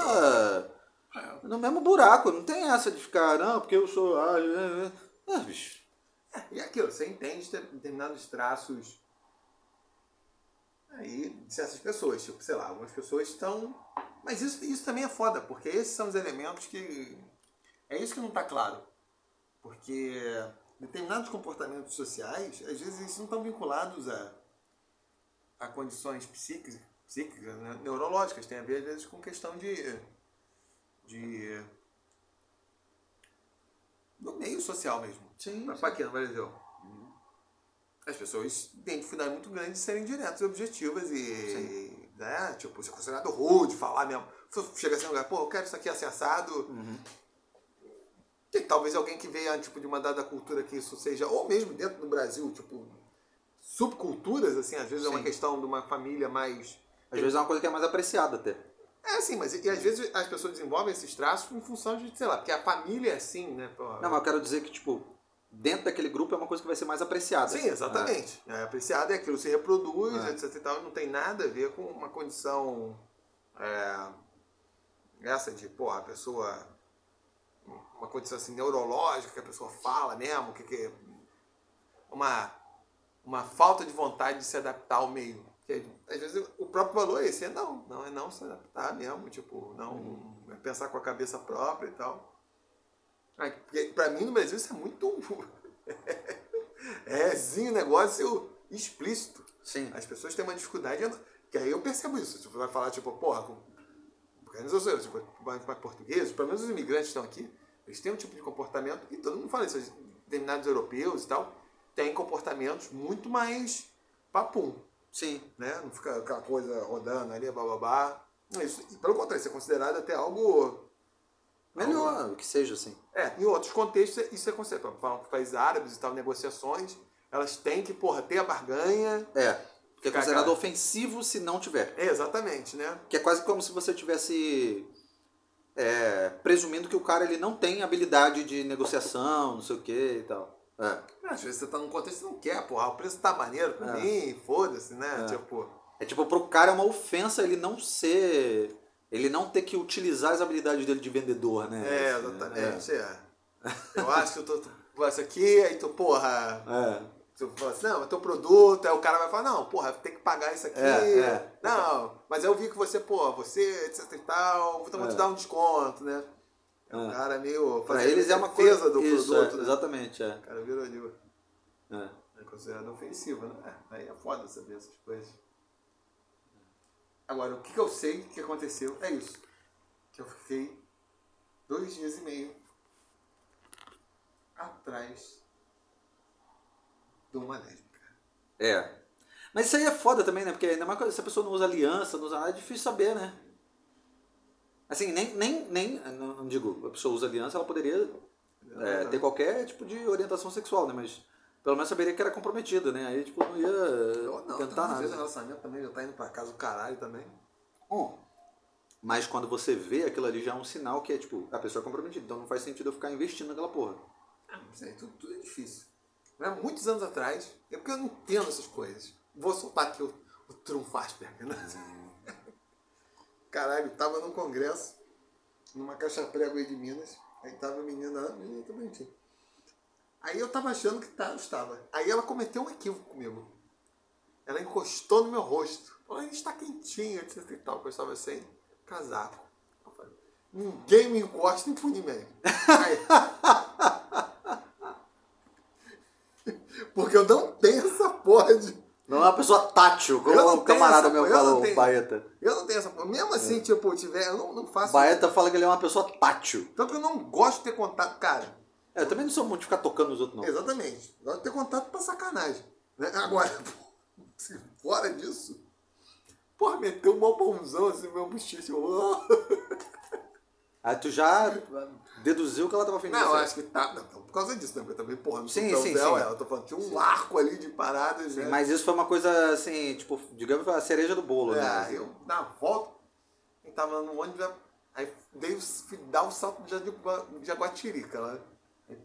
no mesmo buraco, não tem essa de ficar, não, porque eu sou. Ah, é, é. é, bicho. E aquilo, você entende ter- determinados traços aí de certas pessoas. Tipo, sei lá, algumas pessoas estão. Mas isso, isso também é foda, porque esses são os elementos que. É isso que não está claro. Porque determinados comportamentos sociais, às vezes, eles não estão vinculados a, a condições psíquicas, psíquicas né, neurológicas. Tem a ver, às vezes, com questão de. de do meio social mesmo. Sim. Mas pra quê no Brasil? As pessoas têm dificuldade muito grande de serem diretas e objetivas e, né, tipo, ser considerado rude, falar mesmo. Chega assim um lugar, pô, eu quero isso aqui assim assado. Tem talvez alguém que veja, tipo, de uma dada cultura que isso seja, ou mesmo dentro do Brasil, tipo, subculturas, assim, às vezes é uma Sim. questão de uma família mais... Às vezes é uma coisa que é mais apreciada até. É, sim, mas e, e às vezes as pessoas desenvolvem esses traços em função de, sei lá, porque a família é assim, né? pô, Não, mas eu quero dizer que, tipo, dentro daquele grupo é uma coisa que vai ser mais apreciada. Sim, exatamente. É, apreciado é aquilo, se reproduz, É. etc e tal, não tem nada a ver com uma condição é, essa de, porra, a pessoa uma condição assim neurológica, que a pessoa fala mesmo, que, que uma, uma falta de vontade de se adaptar ao meio. Às vezes o próprio valor é esse, é não, não é não se adaptar mesmo, tipo, não é pensar com a cabeça própria e tal. Porque Pra mim no Brasil isso é muito é sim um negócio explícito. Sim. As pessoas têm uma dificuldade. Que aí eu percebo isso. Tipo, vai falar, tipo, porra, com. Sei, tipo, mais portugueses, pelo menos os imigrantes estão aqui, eles têm um tipo de comportamento, e todo mundo fala isso, determinados europeus e tal, têm comportamentos muito mais papum, Sim. né? Não fica aquela coisa rodando ali, bababá. Isso, pelo contrário, isso é considerado até algo Melhor que seja assim. É, em outros contextos isso é conceito. Falam que países árabes e tal, negociações, elas têm que, porra, ter a barganha. É. Porque é considerado cara. ofensivo se não tiver. É, exatamente, né? Que é quase como se você tivesse é, presumindo que o cara ele não tem habilidade de negociação, não sei o que e tal. É. Às vezes você tá num contexto que você não quer, porra, o preço tá maneiro pra É. mim, foda-se, né? É. Tipo, É tipo, pro cara é uma ofensa ele não ser. Ele não ter que utilizar as habilidades dele de vendedor, né? é, Assim, exatamente, é. Eu acho que eu tô, tô isso aqui, aí tu, porra, É. tu fala assim, não, é teu produto, aí o cara vai falar, não, porra, tem que pagar isso aqui. É, é. Não, mas eu vi que você, pô, você, etc e tal, então vou te É. dar um desconto, né? É um É. cara meio. Pra eles é uma coisa do isso, produto, é, né? Exatamente, é. O cara virou de. é. É considerado ofensivo, né? É, aí é foda saber essas coisas. Agora, o que eu sei que aconteceu é isso. Que eu fiquei dois dias e meio atrás uma lésbica. É. Mas isso aí é foda também, né? Porque ainda mais se a pessoa não usa aliança, não usa nada, é difícil saber, né? Assim, nem, nem, nem não, digo, a pessoa usa aliança, ela poderia é, ter qualquer tipo de orientação sexual, né? Mas pelo menos saberia que era comprometida, né? Aí, tipo, não ia não, tentar às vezes o nada. relacionamento também já tá indo pra casa do caralho também. Bom, mas quando você vê aquilo ali já é um sinal que é, tipo, a pessoa é comprometida. Então não faz sentido eu ficar investindo naquela porra. Ah, não sei, tudo, tudo é difícil. Né? Muitos anos atrás, é porque eu não entendo essas coisas. Vou soltar aqui o, o Trumfasberg, né? Caralho, tava num congresso, numa caixa prego aí de Minas. Aí tava a menina lá, a menina tá bonitinha. Aí eu tava achando que tá, estava. Aí ela cometeu um equívoco comigo. Ela encostou no meu rosto. Falou, a gente tá quentinho, etc e tal, eu estava sem casaco. Falei, Ninguém me encosta em Punimem. Aí, Porque eu não tenho essa porra de. Não é uma pessoa tátil, como o camarada meu essa- eu não falou, o tenho. Baeta. Eu não tenho essa porra. Mesmo assim, tipo, eu tiver. Eu não, não faço. Baeta fala que ele é uma pessoa tátil. Tanto que eu não gosto de ter contato. Cara, É, eu também não sou muito de ficar tocando nos outros, não. exatamente. Gosto de ter contato pra sacanagem. Né? Agora, fora disso. Porra, meteu um mó pãozão assim meu bochicho. Eu, Aí tu já deduziu que ela tava afim de Não, eu você. acho que tá. Não, não por causa disso, né? Porque também, porra, no Sim, sim, sim. ela, tô falando, tinha um arco ali de paradas, né? Mas isso foi uma coisa assim, tipo, digamos a cereja do bolo, né? É, eu, na volta, eu tava no ônibus, já- aí dei, o- fui dar o salto de Jaguá- de Jaguatirica. Aí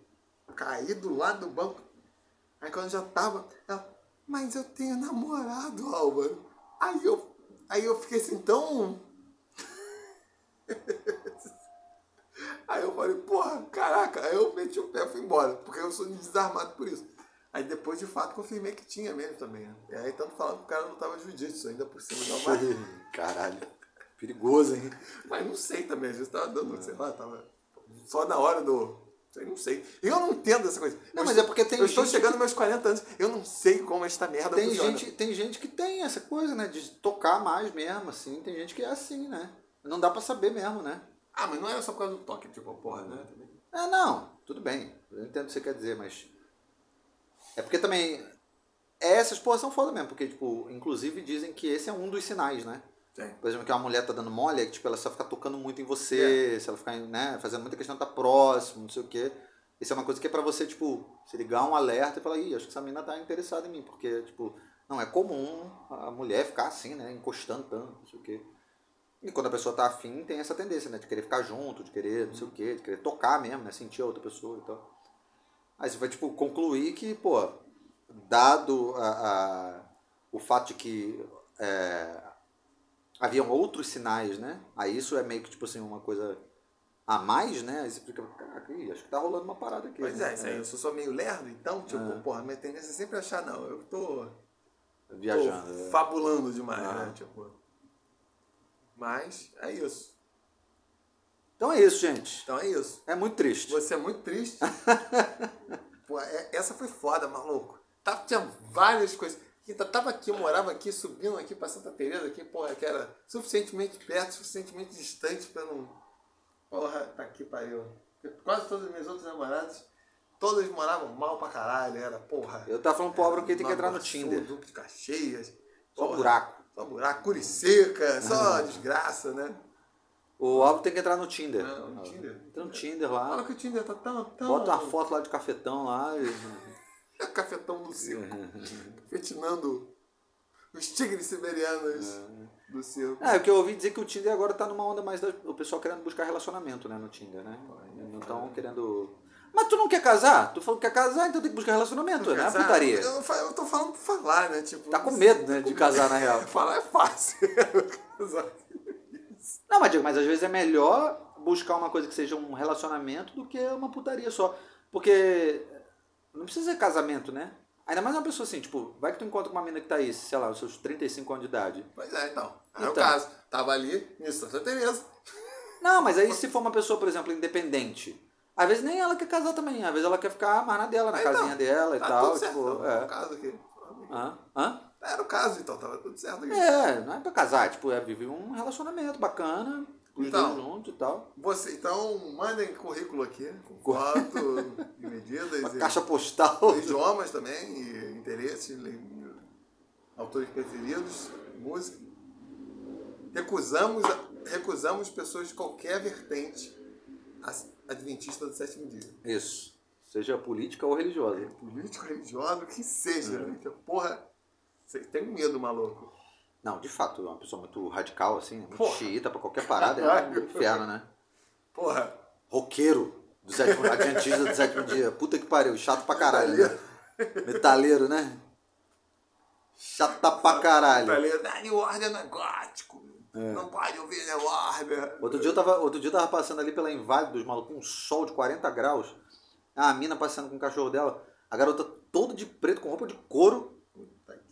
Caí do lado do banco. Aí quando eu já tava, ela, mas eu tenho namorado, Álvaro. Aí eu, aí eu fiquei assim, tão. Aí eu falei, porra, caraca. Aí eu meti o pé e fui embora, porque eu sou desarmado por isso. Aí depois, de fato, confirmei que tinha mesmo também. Né? E aí tanto falando que o cara não tava jiu-jitsu ainda por cima da barra. Caralho. Perigoso, hein? Mas não sei também, às vezes tava dando, sei lá, tava só na hora do. sei, Não sei. Eu não entendo essa coisa. Não, Eu mas estou- é porque tem Eu estou chegando que- aos meus 40 anos, eu não sei como esta merda Tem funciona. gente, tem gente que tem essa coisa, né? De tocar mais mesmo, assim. Tem gente que é assim, né? Não dá pra saber mesmo, né? Ah, mas não era só por causa do toque, tipo, porra, né? Também. É, não. Tudo bem. Eu entendo o que você quer dizer, mas... É porque também... Essas porras são foda mesmo. Porque, tipo, inclusive dizem que esse é um dos sinais, né? Tem. Por exemplo, que uma mulher tá dando mole, é que tipo, ela só fica tocando muito em você, se ela ficar né, fazendo muita questão de estar próximo, não sei o quê. Isso é uma coisa que é pra você, tipo, se ligar um alerta e falar, ih, acho que essa menina tá interessada em mim, porque, tipo, não é comum a mulher ficar assim, né, encostando tanto, não sei o quê. E quando a pessoa tá afim, tem essa tendência, né, de querer ficar junto, de querer não sei o quê, de querer tocar mesmo, né, sentir a outra pessoa e tal. Aí você vai, tipo, concluir que, pô, dado a, a- o fato de que é, haviam outros sinais, né? Aí isso é meio que, tipo assim, uma coisa a mais, né? Aí você fica, caraca, acho que tá rolando uma parada aqui. Pois né? é, isso aí. Eu sou só meio lerdo, então, tipo, É. porra, minha tendência é sempre achar, não, eu tô, Viajando. tô é. fabulando demais, Ah. né? Tipo. Mas é isso. Então é isso, gente. Então é isso. É muito triste. Você é muito triste. Pô, é- essa foi foda, maluco. Tava, tinha várias coisas. Tá- Tava aqui, eu morava aqui, subindo aqui pra Santa Teresa, aqui, porra, que era suficientemente perto, suficientemente distante pra não. Porra, tá aqui pariu. Quase todas as minhas outras namoradas, todas moravam mal pra caralho, era, porra. Eu tava falando Álvaro que tem que entrar no Tinder. Duque de Caxias. Só buraco. Só buraco, Curiceca, só desgraça, né? O Álvaro tem que entrar no Tinder. Não, no Tinder. Entra no Tinder Fala lá. que o Tinder tá tão. tão... Bota uma foto lá de cafetão lá. e- É cafetão do circo. Fetinando os tigres siberianos do circo. É, porque eu ouvi dizer que o Tinder agora tá numa onda mais da, o pessoal querendo buscar relacionamento, né, no Tinder, né? Não estão querendo. Mas tu não quer casar? Tu falou que quer casar, então tem que buscar relacionamento, né? Sabe? Putaria. Eu, não eu tô falando por falar, né? Tipo, Tá com medo, né, de casar na real. Falar é fácil. Não, mas digo, mas às vezes é melhor buscar uma coisa que seja um relacionamento do que uma putaria só. Porque não precisa ser casamento, né? Ainda mais uma pessoa assim, tipo, vai que tu encontra com uma mina que tá aí, sei lá, os seus 35 anos de idade. Pois é, então. É o Então. caso. Tava ali em Santa Teresa. Não, mas aí se for uma pessoa, por exemplo, independente, às vezes nem ela quer casar também, às vezes ela quer ficar mais na dela, na Então, casinha dela e Tá tal. tudo certo. tipo, Era o é. caso aqui. Hã? Hã? Era o caso, então. Tava tudo certo aqui. É, não é pra casar, tipo, é viver um relacionamento bacana, Então. dois juntos e tal. Você, então, mandem currículo aqui, com foto e medidas. Uma e caixa postal. idiomas também, e interesses, autores preferidos, música. Recusamos, recusamos pessoas de qualquer vertente as- adventista do sétimo dia. Isso. Seja política ou religiosa. Político, religioso, o que seja. Uhum. né? Que Porra, você tem medo, maluco. Não, de fato, é uma pessoa muito radical, assim, muito Porra. xiita pra qualquer parada, é um inferno, né? Porra, Roqueiro do sétimo, adventista do sétimo dia. Puta que pariu, chato pra caralho. Né? Metaleiro, né? Chata pra caralho. ali, ah, New Order não é gótico. É. Não pode ouvir New Order. Outro dia, eu tava, outro dia eu tava passando ali pela Invade dos malucos, com um sol de 40 graus. A mina passeando com o cachorro dela. A garota toda de preto, com roupa de couro.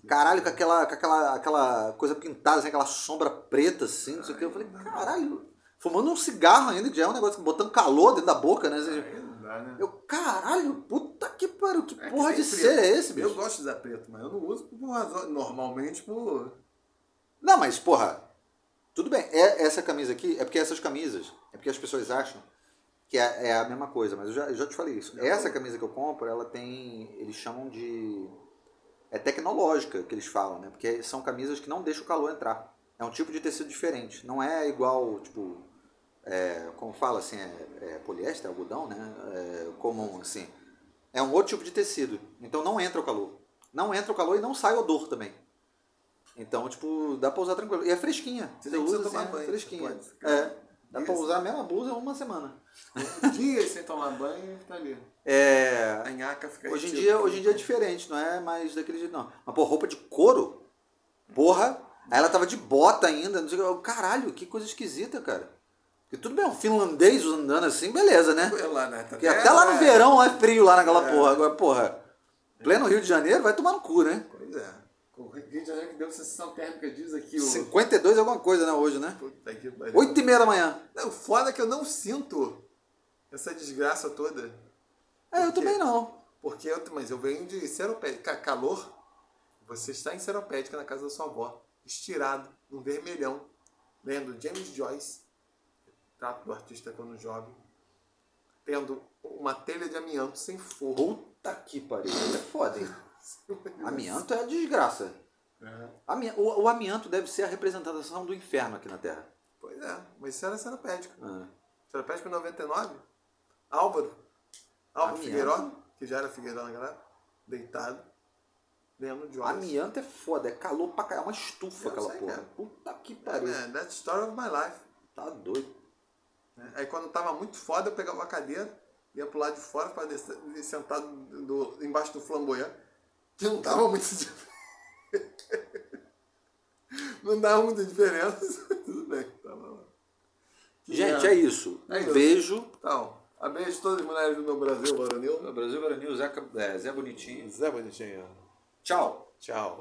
Caralho, com aquela, com aquela, aquela coisa pintada, assim, aquela sombra preta, assim, não sei o que. Eu falei, caralho. Fumando um cigarro ainda, que já é um negócio botando calor dentro da boca, né? Né? Eu, caralho, puta que pariu, que É que porra tem de ser é esse, bicho? Eu gosto de usar preto, mas eu não uso por. Normalmente por. Não, mas, porra, tudo bem. É, essa camisa aqui, é porque essas camisas, é porque as pessoas acham que é, é a mesma coisa, mas eu já, eu já te falei isso. Essa camisa que eu compro, ela tem, eles chamam de, é tecnológica que eles falam, né? Porque são camisas que não deixam o calor entrar. É um tipo de tecido diferente. Não é igual, tipo, é, como fala assim, é, é poliéster, algodão, né? É comum, assim. É um outro tipo de tecido. Então não entra o calor. Não entra o calor e não sai odor também. Então, tipo, dá pra usar tranquilo. E é fresquinha. Você Você usa tomar assim, é banho, fresquinha. pode É. Dá pra Isso. usar a mesma blusa uma semana. Dias sem tomar banho e tá ali. É. A nhaca fica Hoje em, dia, hoje em dia é diferente, não é mais daquele jeito, não. Mas, pô, roupa de couro? Porra! Aí ela tava de bota ainda, não sei o que. Caralho, que coisa esquisita, cara. Porque tudo bem, um finlandês andando assim, beleza, né? Lá, né? Porque até lá no verão é frio lá naquela É. porra. Agora, porra, pleno Rio de Janeiro, vai tomar no cu, né? Pois é. O Rio de Janeiro que deu sensação térmica, diz aqui o. 52 é alguma coisa, né, hoje, né? Puta que pariu. 8 e meia da manhã. Não, foda é que eu não sinto essa desgraça toda. É, eu Por quê? também não. Porque eu, mas eu venho de seropédica. Calor, você está em seropédica na casa da sua avó, estirado, num vermelhão, lendo James Joyce, trato do artista quando jovem, tendo uma telha de amianto sem forro. Puta que pariu. É foda, hein? Amianto é desgraça. É. O, o amianto deve ser a representação do inferno aqui na Terra. Pois é, mas isso era seropédica. Ah. Seropédica 99, Álvaro, Álvaro? Figueiró, que já era Figueiró naquela época, deitado, lendo Joyce. Amianto é foda, é calor pra caralho, é uma estufa Eu aquela sei, porra. cara. Puta que É, pariu. man, that's the story of my life. Tá doido. né? Aí quando tava muito foda, eu pegava a cadeira, ia pro lado de fora, para sentado do, embaixo do flamboyant, que não dava muito diferença. não dava muita diferença. Tudo bem, tava lá. Que Gente, merda. é isso. É um isso. beijo. Então, a beijo todas as mulheres do meu Brasil, varonil. Brasil Varonil, Zé, Zé Bonitinho. Zé Bonitinho. Tchau. Tchau.